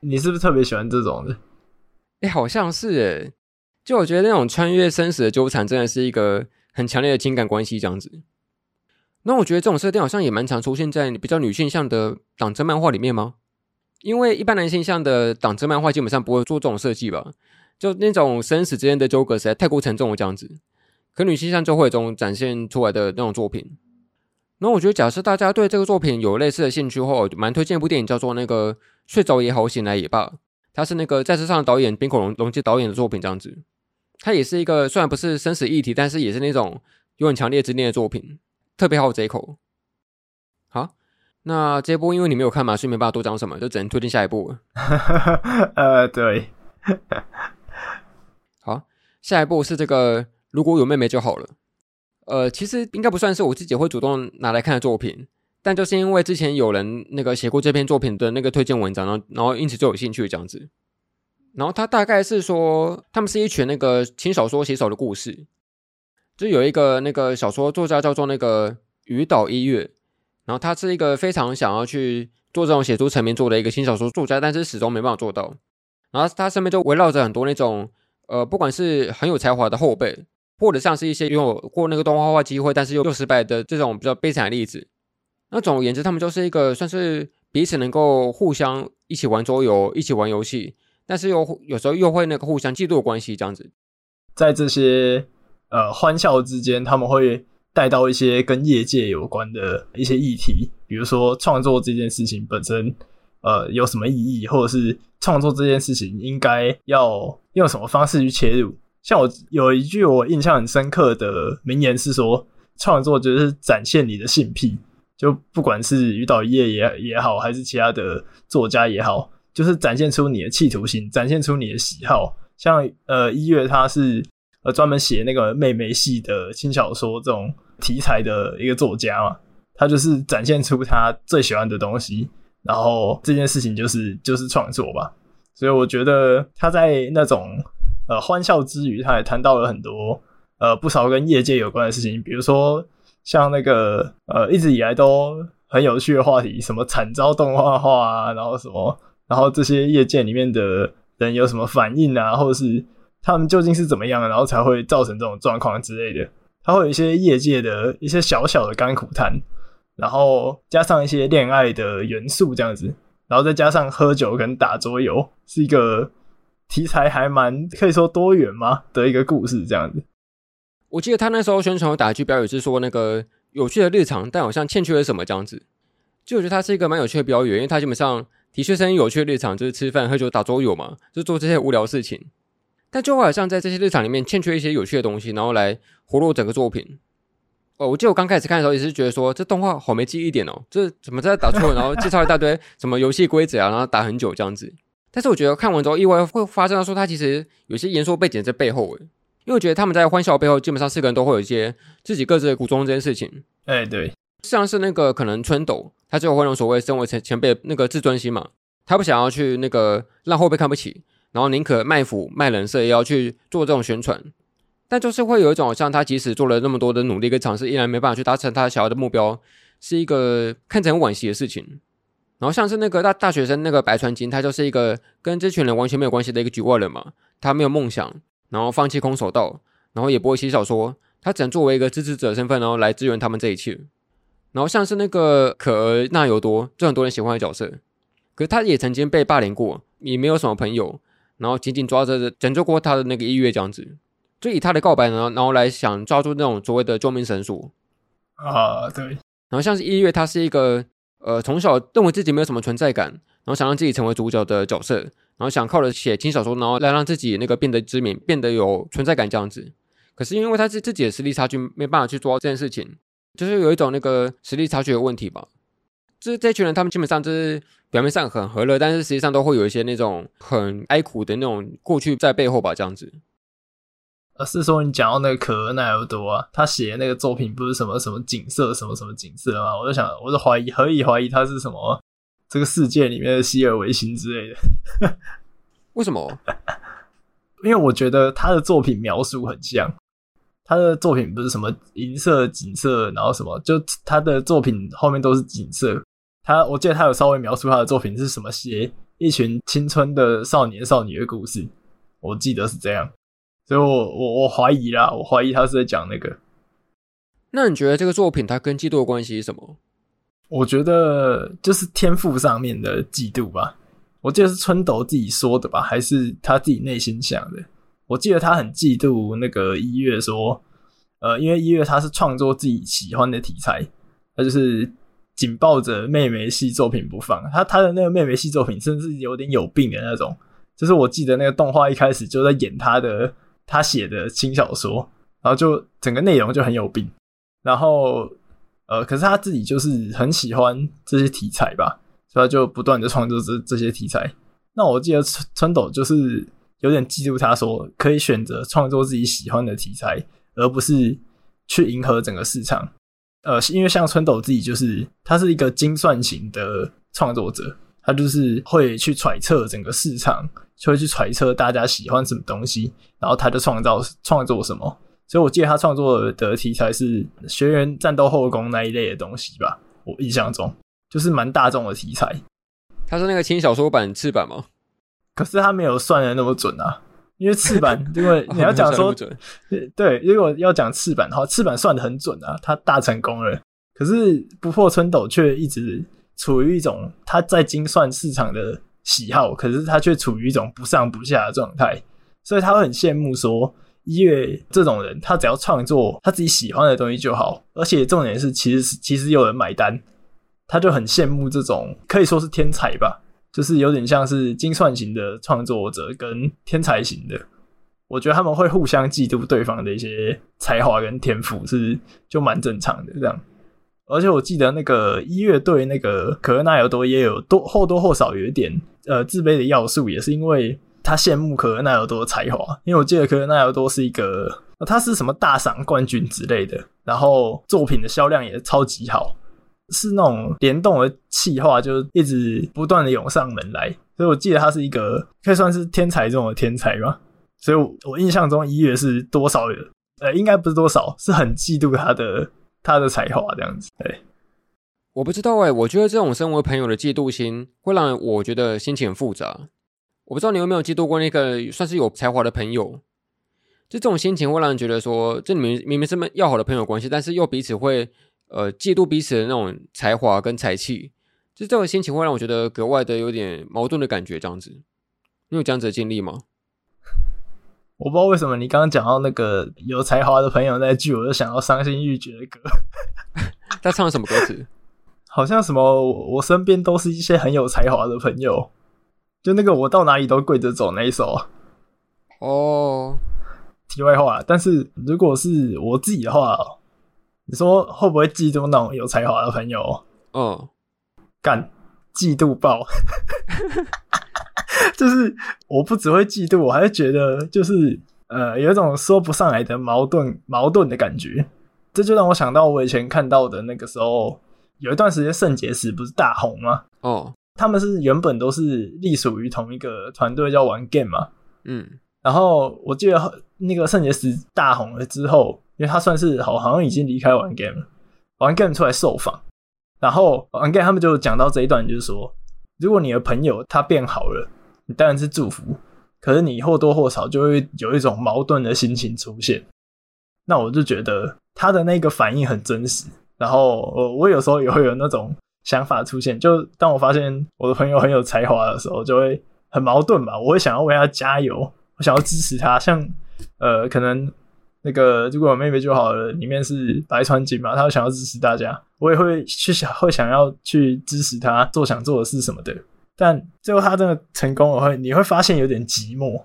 你是不是特别喜欢这种的？哎，好像是诶，就我觉得那种穿越生死的纠缠，真的是一个很强烈的情感关系这样子。那我觉得这种设定好像也蛮常出现在比较女性向的党争漫画里面吗？因为一般男性向的党争漫画基本上不会做这种设计吧？就那种生死之间的纠葛实在太过沉重了这样子。可女性向就会中展现出来的那种作品。那我觉得，假设大家对这个作品有类似的兴趣的话，我蛮推荐一部电影叫做那个《睡着也好，醒来也罢》。它是那个在世上的导演冰口龙龙介导演的作品，这样子，它也是一个虽然不是生死议题，但是也是那种有很强烈执念的作品，特别好这一口。好，那这一部因为你没有看嘛，所以没办法多讲什么，就只能推荐下一部。呃，对。好，下一部是这个如果有妹妹就好了。呃，其实应该不算是我自己会主动拿来看的作品。但就是因为之前有人那个写过这篇作品的那个推荐文章，然后然后因此就有兴趣这样子。然后他大概是说，他们是一群那个轻小说写手的故事，就有一个那个小说作家叫做那个宇岛一月，然后他是一个非常想要去做这种写出成名作的一个轻小说作家，但是始终没办法做到。然后他身边就围绕着很多那种呃，不管是很有才华的后辈，或者像是一些拥有过那个动画化机会，但是又又失败的这种比较悲惨的例子。那总而言之，他们就是一个算是彼此能够互相一起玩桌游、一起玩游戏，但是又有时候又会那个互相嫉妒的关系这样子。在这些呃欢笑之间，他们会带到一些跟业界有关的一些议题，比如说创作这件事情本身呃有什么意义，或者是创作这件事情应该要用什么方式去切入。像我有一句我印象很深刻的名言是说，创作就是展现你的性癖。就不管是于导一也也好，还是其他的作家也好，就是展现出你的企图心，展现出你的喜好。像呃一月他是呃专门写那个妹妹系的轻小说这种题材的一个作家嘛，他就是展现出他最喜欢的东西，然后这件事情就是就是创作吧。所以我觉得他在那种呃欢笑之余，他也谈到了很多呃不少跟业界有关的事情，比如说。像那个呃，一直以来都很有趣的话题，什么惨遭动画化啊，然后什么，然后这些业界里面的人有什么反应啊，或者是他们究竟是怎么样，然后才会造成这种状况之类的。他会有一些业界的一些小小的甘苦谈，然后加上一些恋爱的元素这样子，然后再加上喝酒跟打桌游，是一个题材还蛮可以说多元吗的一个故事这样子。我记得他那时候宣传有打一句标语是说那个有趣的日常，但好像欠缺了什么这样子。就我觉得他是一个蛮有趣的标语，因为他基本上的确是很有趣的日常，就是吃饭、喝酒、打桌游嘛，就做这些无聊事情。但就好像在这些日常里面欠缺一些有趣的东西，然后来活络整个作品。哦，我记得我刚开始看的时候也是觉得说这动画好没记忆点哦，这怎么在打桌，然后介绍一大堆什么游戏规则啊，然后打很久这样子。但是我觉得看完之后意外会发生到说他其实有些严肃背景在背后诶。因为我觉得他们在欢笑背后，基本上四个人都会有一些自己各自的苦衷这件事情。哎、欸，对，像是那个可能春斗，他最后会用所谓身为前前辈那个自尊心嘛，他不想要去那个让后辈看不起，然后宁可卖腐卖人设也要去做这种宣传。但就是会有一种好像他即使做了那么多的努力跟尝试，依然没办法去达成他想要的目标，是一个看起来很惋惜的事情。然后像是那个大大学生那个白川金，他就是一个跟这群人完全没有关系的一个局外人嘛，他没有梦想。然后放弃空手道，然后也不会写小说，他只能作为一个支持者身份，然后来支援他们这一切。然后像是那个可儿那由多，就很多人喜欢的角色，可是他也曾经被霸凌过，也没有什么朋友，然后紧紧抓着拯救过他的那个一月这样子，就以他的告白然后，然后来想抓住那种所谓的救命绳索啊，对。然后像是一月，他是一个呃从小认为自己没有什么存在感，然后想让自己成为主角的角色，然后想靠着写轻小说，然后来让自己那个变得知名，变得有存在感这样子。可是因为他是自己的实力差距，没办法去做到这件事情，就是有一种那个实力差距的问题吧。就是这群人，他们基本上就是表面上很和乐，但是实际上都会有一些那种很哀苦的那种过去在背后吧，这样子。呃，是说你讲到那个可尔奈尔多啊，他写的那个作品不是什么什么景色，什么什么景色吗？我就想，我就怀疑，何以怀疑他是什么这个世界里面的希尔维辛之类的？为什么？因为我觉得他的作品描述很像。他的作品不是什么银色景色，然后什么，就他的作品后面都是景色。他我记得他有稍微描述他的作品是什么，写一群青春的少年少女的故事，我记得是这样。所以我我我怀疑啦，我怀疑他是在讲那个。那你觉得这个作品它跟嫉妒的关系是什么？我觉得就是天赋上面的嫉妒吧。我记得是春斗自己说的吧，还是他自己内心想的？我记得他很嫉妒那个一月，说，呃，因为一月他是创作自己喜欢的题材，他就是紧抱着妹妹系作品不放。他他的那个妹妹系作品，甚至有点有病的那种。就是我记得那个动画一开始就在演他的他写的轻小说，然后就整个内容就很有病。然后，呃，可是他自己就是很喜欢这些题材吧，所以他就不断的创作这这些题材。那我记得春春斗就是。有点嫉妒，他说可以选择创作自己喜欢的题材，而不是去迎合整个市场。呃，因为像春斗自己就是他是一个精算型的创作者，他就是会去揣测整个市场，就会去揣测大家喜欢什么东西，然后他就创造创作什么。所以我记得他创作的题材是学园战斗后宫那一类的东西吧，我印象中就是蛮大众的题材。他是那个轻小说版赤坂吗？可是他没有算的那么准啊，因为赤坂，因为你要讲说，对，如果要讲赤坂的话，赤坂算的很准啊，他大成功了。可是不破春斗却一直处于一种他在精算市场的喜好，可是他却处于一种不上不下的状态，所以他会很羡慕说一月这种人，他只要创作他自己喜欢的东西就好，而且重点是其实其实有人买单，他就很羡慕这种可以说是天才吧。就是有点像是精算型的创作者跟天才型的，我觉得他们会互相嫉妒对方的一些才华跟天赋，是就蛮正常的这样。而且我记得那个一月对那个可乐奈尔多也有多或多或少有一点呃自卑的要素，也是因为他羡慕可乐奈尔多的才华，因为我记得可乐奈尔多是一个他是什么大赏冠军之类的，然后作品的销量也超级好。是那种联动的气化，就一直不断的涌上门来，所以我记得他是一个可以算是天才中的天才吧。所以我，印象中一月是多少？呃，应该不是多少，是很嫉妒他的他的才华这样子。对，我不知道哎、我觉得这种身为朋友的嫉妒心会让我觉得心情很复杂。我不知道你有没有嫉妒过那个算是有才华的朋友？就这种心情会让人觉得说，这里面明明是要好的朋友关系，但是又彼此会。呃，嫉妒彼此的那种才华跟才气，就这种心情会让我觉得格外的有点矛盾的感觉。这样子，你有这样子的经历吗？我不知道为什么你刚刚讲到那个有才华的朋友那句，我就想到伤心欲绝的歌。他唱什么歌词？好像什么我身边都是一些很有才华的朋友，就那个我到哪里都跪着走那一首。哦，题外话，但是如果是我自己的话。你说会不会嫉妒那种有才华的朋友？嗯，干，嫉妒爆，就是我不只会嫉妒，我还是觉得就是呃，有一种说不上来的矛盾，矛盾的感觉。这就让我想到我以前看到的那个时候，有一段时间圣结石不是大红吗？哦，他们是原本都是隶属于同一个团队，叫玩 game 嘛。嗯，然后我记得那个圣结石大红了之后。因为他算是好，好像已经离开玩 game 了。玩 game 出来受访，然后玩 game 他们就讲到这一段，就是说，如果你的朋友他变好了，你当然是祝福，可是你或多或少就会有一种矛盾的心情出现。那我就觉得他的那个反应很真实，然后我我有时候也会有那种想法出现，就当我发现我的朋友很有才华的时候，就会很矛盾吧。我会想要为他加油，我想要支持他。像呃，可能那个如果我妹妹就好了，里面是白川景嘛，他想要支持大家，我也会去想，会想要去支持他做想做的事什么的。但最后他真的成功了，会你会发现有点寂寞。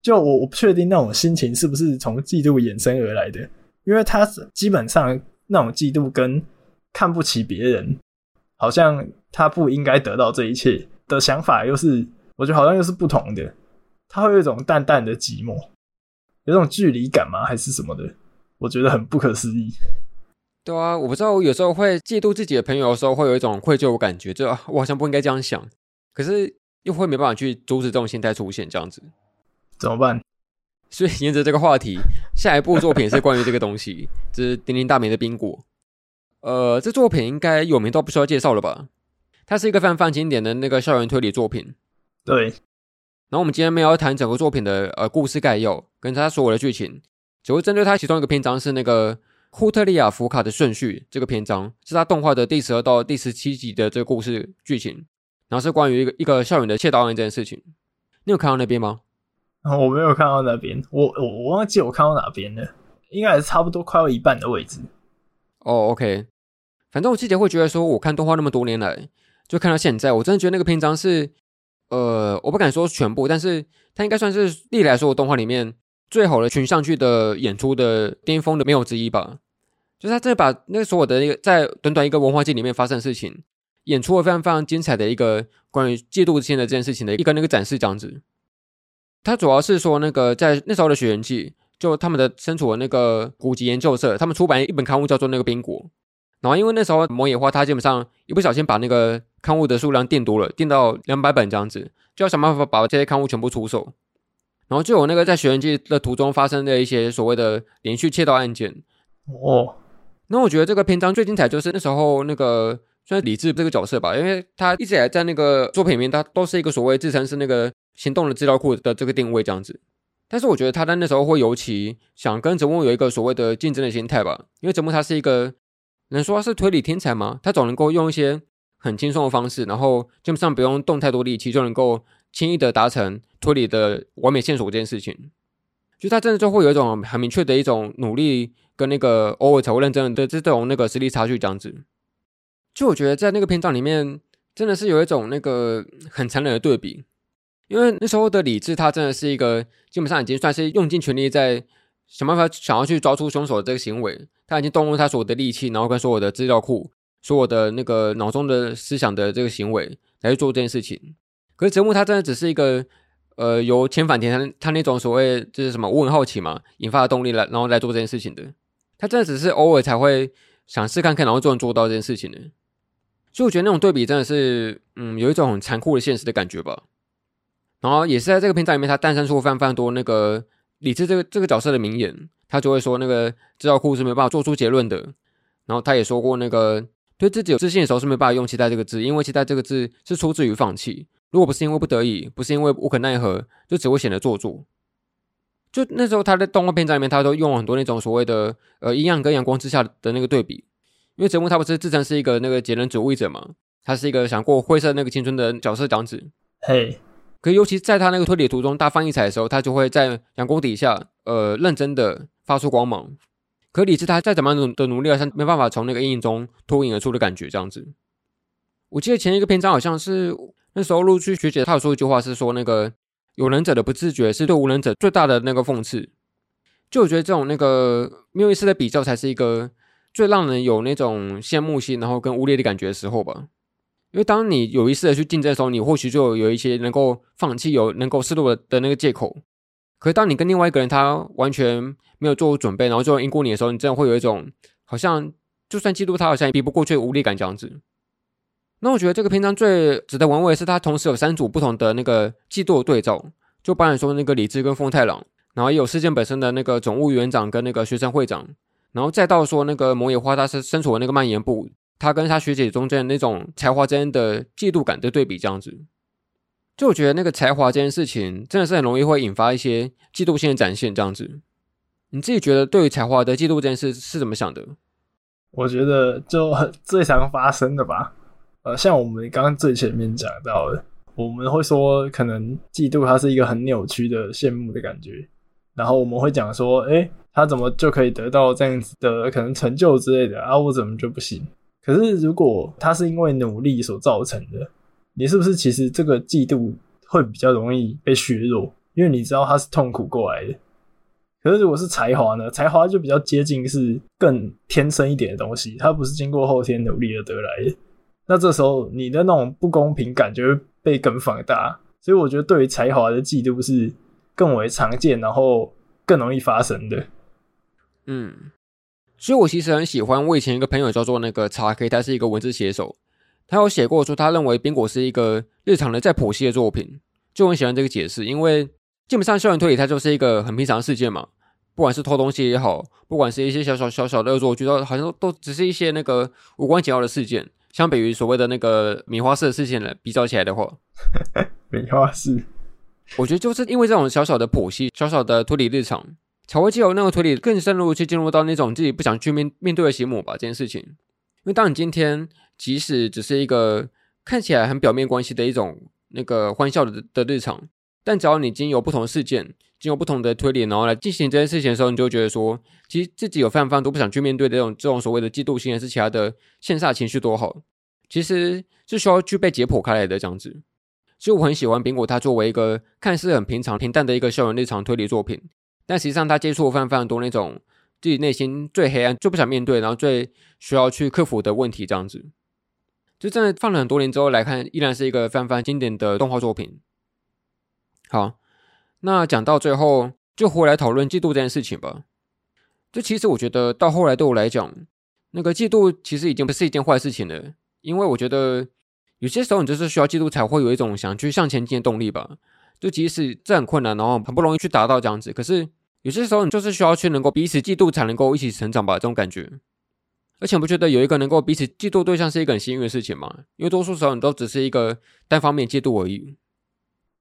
就我我不确定那种心情是不是从嫉妒衍生而来的，因为他基本上那种嫉妒跟看不起别人，好像他不应该得到这一切的想法，又是我觉得好像又是不同的。他会有一种淡淡的寂寞，有种距离感吗？还是什么的？我觉得很不可思议。对啊，我不知道，我有时候会嫉妒自己的朋友的时候，会有一种愧疚的感觉，就我好像不应该这样想，可是又会没办法去阻止这种心态出现，这样子怎么办？所以沿着这个话题，下一部作品是关于这个东西，这是鼎鼎大名的冰果。呃，这作品应该有名到不需要介绍了吧？它是一个非常非常经典的那个校园推理作品。对。然后我们今天没有要谈整个作品的呃故事概要，跟它所有的剧情，只会针对它其中一个篇章是那个。库特利亚福卡的顺序，这个篇章是他动画的第十二到第十七集的这个故事剧情，然后是关于一个一个校园的窃盗案这件事情。你有看到那边吗？我没有看到那边，我我我忘记我看到哪边了，应该还是差不多快要一半的位置。哦，OK，反正我自己会觉得说，我看动画那么多年来，就看到现在，我真的觉得那个篇章是，呃，我不敢说全部，但是它应该算是历来所有动画里面最好的群像剧的演出的巅峰的没有之一吧。就是他真的把那个所有的一个在短短一个文化季里面发生的事情，演出了非常非常精彩的一个关于嫉妒之间的这件事情的一个那个展示这样子。他主要是说那个在那时候的学园祭，就他们的身处的那个古籍研究社，他们出版一本刊物叫做那个冰果。然后因为那时候摩野花他基本上一不小心把那个刊物的数量订多了，订到两百本这样子，就要想办法把这些刊物全部出售。然后就有那个在学园祭的途中发生的一些所谓的连续窃盗案件哦。那我觉得这个篇章最精彩就是那时候那个算是李智这个角色吧，因为他一直以来在那个作品里面，他都是一个所谓自称是那个行动的资料库的这个定位这样子。但是我觉得他在那时候会尤其想跟泽木有一个所谓的竞争的心态吧，因为泽木他是一个能说是推理天才吗？他总能够用一些很轻松的方式，然后基本上不用动太多力气就能够轻易的达成推理的完美线索这件事情。就他真的就会有一种很明确的一种努力。跟那个偶尔才会认真的这这种那个实力差距这样子，就我觉得在那个篇章里面真的是有一种那个很残忍的对比，因为那时候的李智他真的是一个基本上已经算是用尽全力在想办法想要去抓出凶手的这个行为，他已经动用他所有的力气，然后跟所有的资料库、所有的那个脑中的思想的这个行为来去做这件事情。可是泽木他真的只是一个呃由千反田他他那种所谓就是什么我很好奇嘛引发的动力来，然后来做这件事情的。他真的只是偶尔才会想试看看，然后就能做到这件事情的，所以我觉得那种对比真的是，嗯，有一种很残酷的现实的感觉吧。然后也是在这个篇章里面，他诞生出非常非常多那个李智这个这个角色的名言，他就会说那个资料库是没办法做出结论的。然后他也说过，那个对自己有自信的时候是没办法用期待这个字，因为期待这个字是出自于放弃。如果不是因为不得已，不是因为无可奈何，就只会显得做作。就那时候，他在动画片在里面，他都用了很多那种所谓的呃阴暗跟阳光之下的那个对比。因为泽木他不是自称是一个那个节能主义者嘛，他是一个想过灰色那个青春的角色长子。嘿.可尤其在他那个推理途中大放异彩的时候，他就会在阳光底下呃认真的发出光芒。可李治他再怎么样的努力，好像没办法从那个阴影中脱颖而出的感觉这样子。我记得前一个篇章好像是那时候陆续学姐她有说一句话是说那个。有能者的不自觉是对无能者最大的那个讽刺，就我觉得这种那个没有意识的比较才是一个最让人有那种羡慕心，然后跟无力的感觉的时候吧。因为当你有意识的去竞争的时候，你或许就有一些能够放弃、有能够失落的那个借口。可是当你跟另外一个人他完全没有做准备，然后就赢过你的时候，你真的会有一种好像就算嫉妒他，好像也比不过去的无力感这样子。那我觉得这个篇章最值得玩味的是，它同时有三组不同的那个季度的对照，就包含说那个李治跟风太郎，然后也有事件本身的那个总务园长跟那个学生会长，然后再到说那个摩野花他是身处的那个蔓延部，他跟他学姐中间那种才华之间的嫉妒感的对比，这样子，就我觉得那个才华这件事情真的是很容易会引发一些嫉妒性的展现，这样子，你自己觉得对于才华的嫉妒这件事是怎么想的？我觉得就很最常发生的吧。呃，像我们刚刚最前面讲到的，我们会说，可能嫉妒它是一个很扭曲的羡慕的感觉，然后我们会讲说，哎、他怎么就可以得到这样子的可能成就之类的啊？我怎么就不行？可是如果他是因为努力所造成的，你是不是其实这个嫉妒会比较容易被削弱？因为你知道他是痛苦过来的。可是如果是才华呢？才华就比较接近是更天生一点的东西，它不是经过后天努力而得来的。那这时候你的那种不公平感就会被更放大，所以我觉得对于才华的嫉妒是更为常见，然后更容易发生的。嗯，所以我其实很喜欢我以前一个朋友叫做那个查 K，他是一个文字写手，他有写过说他认为冰果是一个日常的在剖析的作品，就很喜欢这个解释，因为基本上校园推理它就是一个很平常的事件嘛，不管是偷东西也好，不管是一些小小小小的恶作剧，都好像都都只是一些那个无关紧要的事件。相比于所谓的那个米花式的事件呢，比较起来的话，米花式，我觉得就是因为这种小小的剖析、小小的推理日常，才会借由那个推理更深入去进入到那种自己不想去面面对的邪魔吧这件事情。因为当你今天即使只是一个看起来很表面关系的一种那个欢笑的的日常，但只要你经由不同的事件。经过不同的推理，然后来进行这件事情的时候，你就会觉得说，其实自己有非常非常多不想去面对的这种这种所谓的嫉妒心，还是其他的线下情绪多好，其实是需要去被解剖开来的这样子。所以我很喜欢苹果，它作为一个看似很平常平淡的一个校园日常推理作品，但实际上它接触了非常非常多那种自己内心最黑暗、最不想面对，然后最需要去克服的问题这样子。就真的放了很多年之后来看，依然是一个非常非常经典的动画作品。好。那讲到最后，就回来讨论嫉妒这件事情吧。就其实我觉得到后来对我来讲，那个嫉妒其实已经不是一件坏事情了，因为我觉得有些时候你就是需要嫉妒才会有一种想去向前进的动力吧。就即使这很困难，然后很不容易去达到这样子，可是有些时候你就是需要去能够彼此嫉妒，才能够一起成长吧，这种感觉。而且不觉得有一个能够彼此嫉妒对象是一个很幸运的事情嘛？因为多数时候你都只是一个单方面嫉妒而已。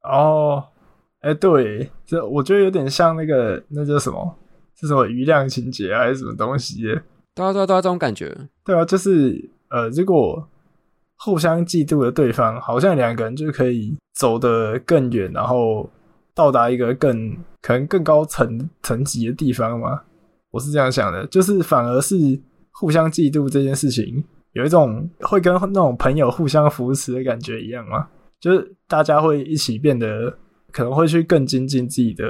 哦。哎、欸，对，这我觉得有点像那个，那叫什么？是什么余量情节还是什么东西？对啊，对啊，对啊，这种感觉。对啊，就是呃，如果互相嫉妒的对方，好像两个人就可以走得更远，然后到达一个更可能更高层层级的地方嘛。我是这样想的，就是反而是互相嫉妒这件事情，有一种会跟那种朋友互相扶持的感觉一样嘛，就是大家会一起变得。可能会去更精进自己的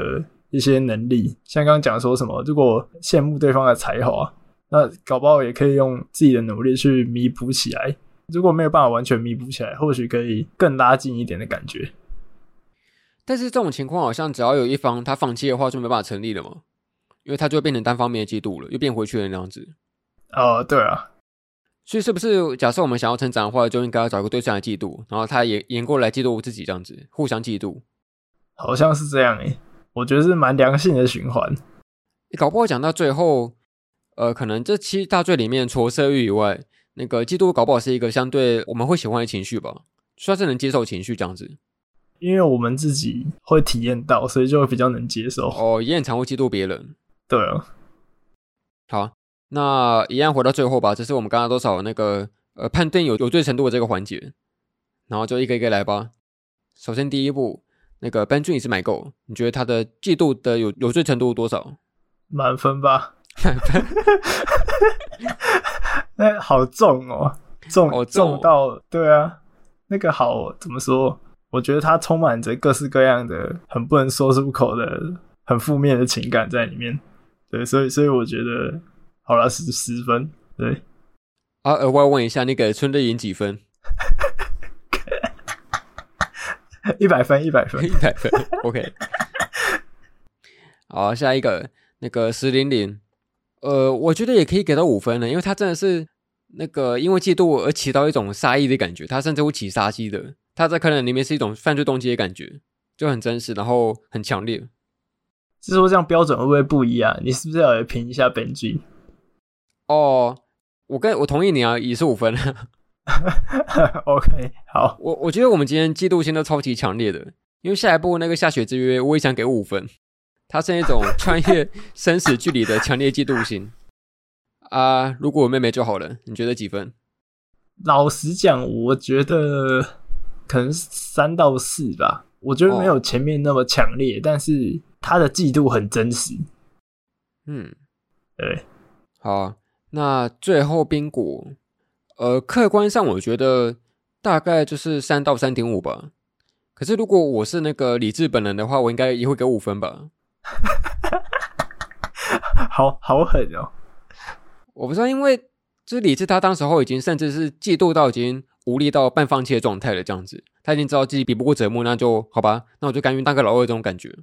一些能力，像刚刚讲说什么，如果羡慕对方的才华，那搞不好也可以用自己的努力去弥补起来。如果没有办法完全弥补起来，或许可以更拉近一点的感觉。但是这种情况好像只要有一方他放弃的话，就没办法成立了嘛，因为他就会变成单方面的嫉妒了，又变回去了那样子。哦，对啊。所以是不是假设我们想要成长的话，就应该要找一个对象来嫉妒，然后他也演过来嫉妒自己这样子，互相嫉妒。好像是这样诶、欸，我觉得是蛮良性的循环。你搞不好讲到最后，呃，可能这七大罪里面，除了色欲以外，那个嫉妒搞不好是一个相对我们会喜欢的情绪吧，算是能接受情绪这样子。因为我们自己会体验到，所以就会比较能接受。哦，也很常会嫉妒别人。对啊。好，那一样回到最后吧，这是我们刚刚多少那个呃判定有有罪程度的这个环节，然后就一个一个来吧。首先第一步。那个 Ben 君也是买够，你觉得他的嫉妒的有有罪程度多少？满分吧。满分。那好重哦，重哦，重到对啊，那个好怎么说？我觉得他充满着各式各样的很不能说出口的很负面的情感在里面。对，所以所以我觉得好了，十十分。对。啊，额外问一下，那个春日赢几分？一百分，一百分，一百分，OK。好，下一个那个石玲玲，呃，我觉得也可以给到五分了，因为他真的是那个因为嫉妒而起到一种杀意的感觉，他甚至会起杀机的。他在客人里面是一种犯罪动机的感觉，就很真实，然后很强烈。是说这样标准会不会不一样？你是不是要来评一下本剧？哦，我跟我同意你啊，也是五分。OK，好，我我觉得我们今天嫉妒心都超级强烈的，因为下一部那个下雪之约，我也想给五分，它是那种 穿越生死距离的强烈嫉妒心啊！如果我妹妹就好了，你觉得几分？老实讲，我觉得可能三到四吧。我觉得没有前面那么强烈，哦、但是他的嫉妒很真实。嗯，对，好，那最后冰果，呃，客观上我觉得大概就是三到三点五吧。可是如果我是那个理智本人的话，我应该也会给五分吧。好好狠哦！我不知道，因为就是理智，他当时候已经甚至是嫉妒到已经无力到半放弃的状态了，这样子，他已经知道自己比不过泽木，那就好吧，那我就甘愿当个老二这种感觉。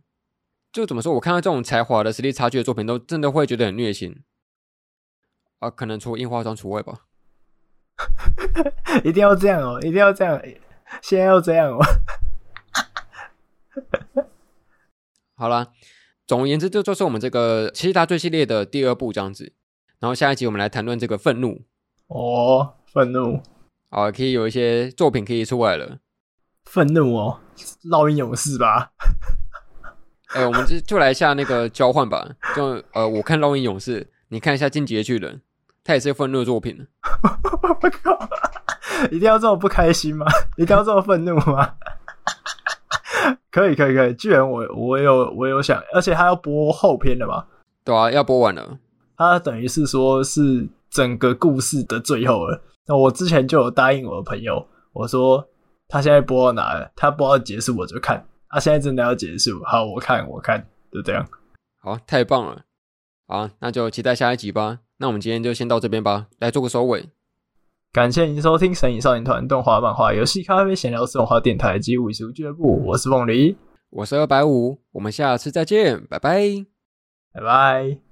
就怎么说，我看到这种才华的实力差距的作品，都真的会觉得很虐心啊！可能除樱花妆除外吧。一定要这样哦！一定要这样！现在要这样哦！好了。总而言之，这就是我们这个七大罪系列的第二部这样子。然后下一集我们来谈论这个愤怒哦，愤怒，好，可以有一些作品可以出来了。愤怒哦，烙印勇士吧。哎、欸，我们就就来一下那个交换吧。就呃，我看烙印勇士，你看一下进击的巨人，他也是愤怒的作品。我靠，一定要这么不开心吗？一定要这么愤怒吗？可以可以可以，居然我我有我有想，而且他要播后篇的嘛？对啊，要播完了。他等于是说是整个故事的最后了。那我之前就有答应我的朋友，我说他现在播到哪了？他播到结束我就看。他、啊、现在真的要结束，好，我看我看，就这样。好，太棒了。好，那就期待下一集吧。那我们今天就先到这边吧，来做个收尾。感谢您收听《神影少年团》动画、漫画、游戏、咖啡、闲聊、自动化电台及五十五俱乐部。我是凤梨，我是二百五，我们下次再见，拜拜，拜拜。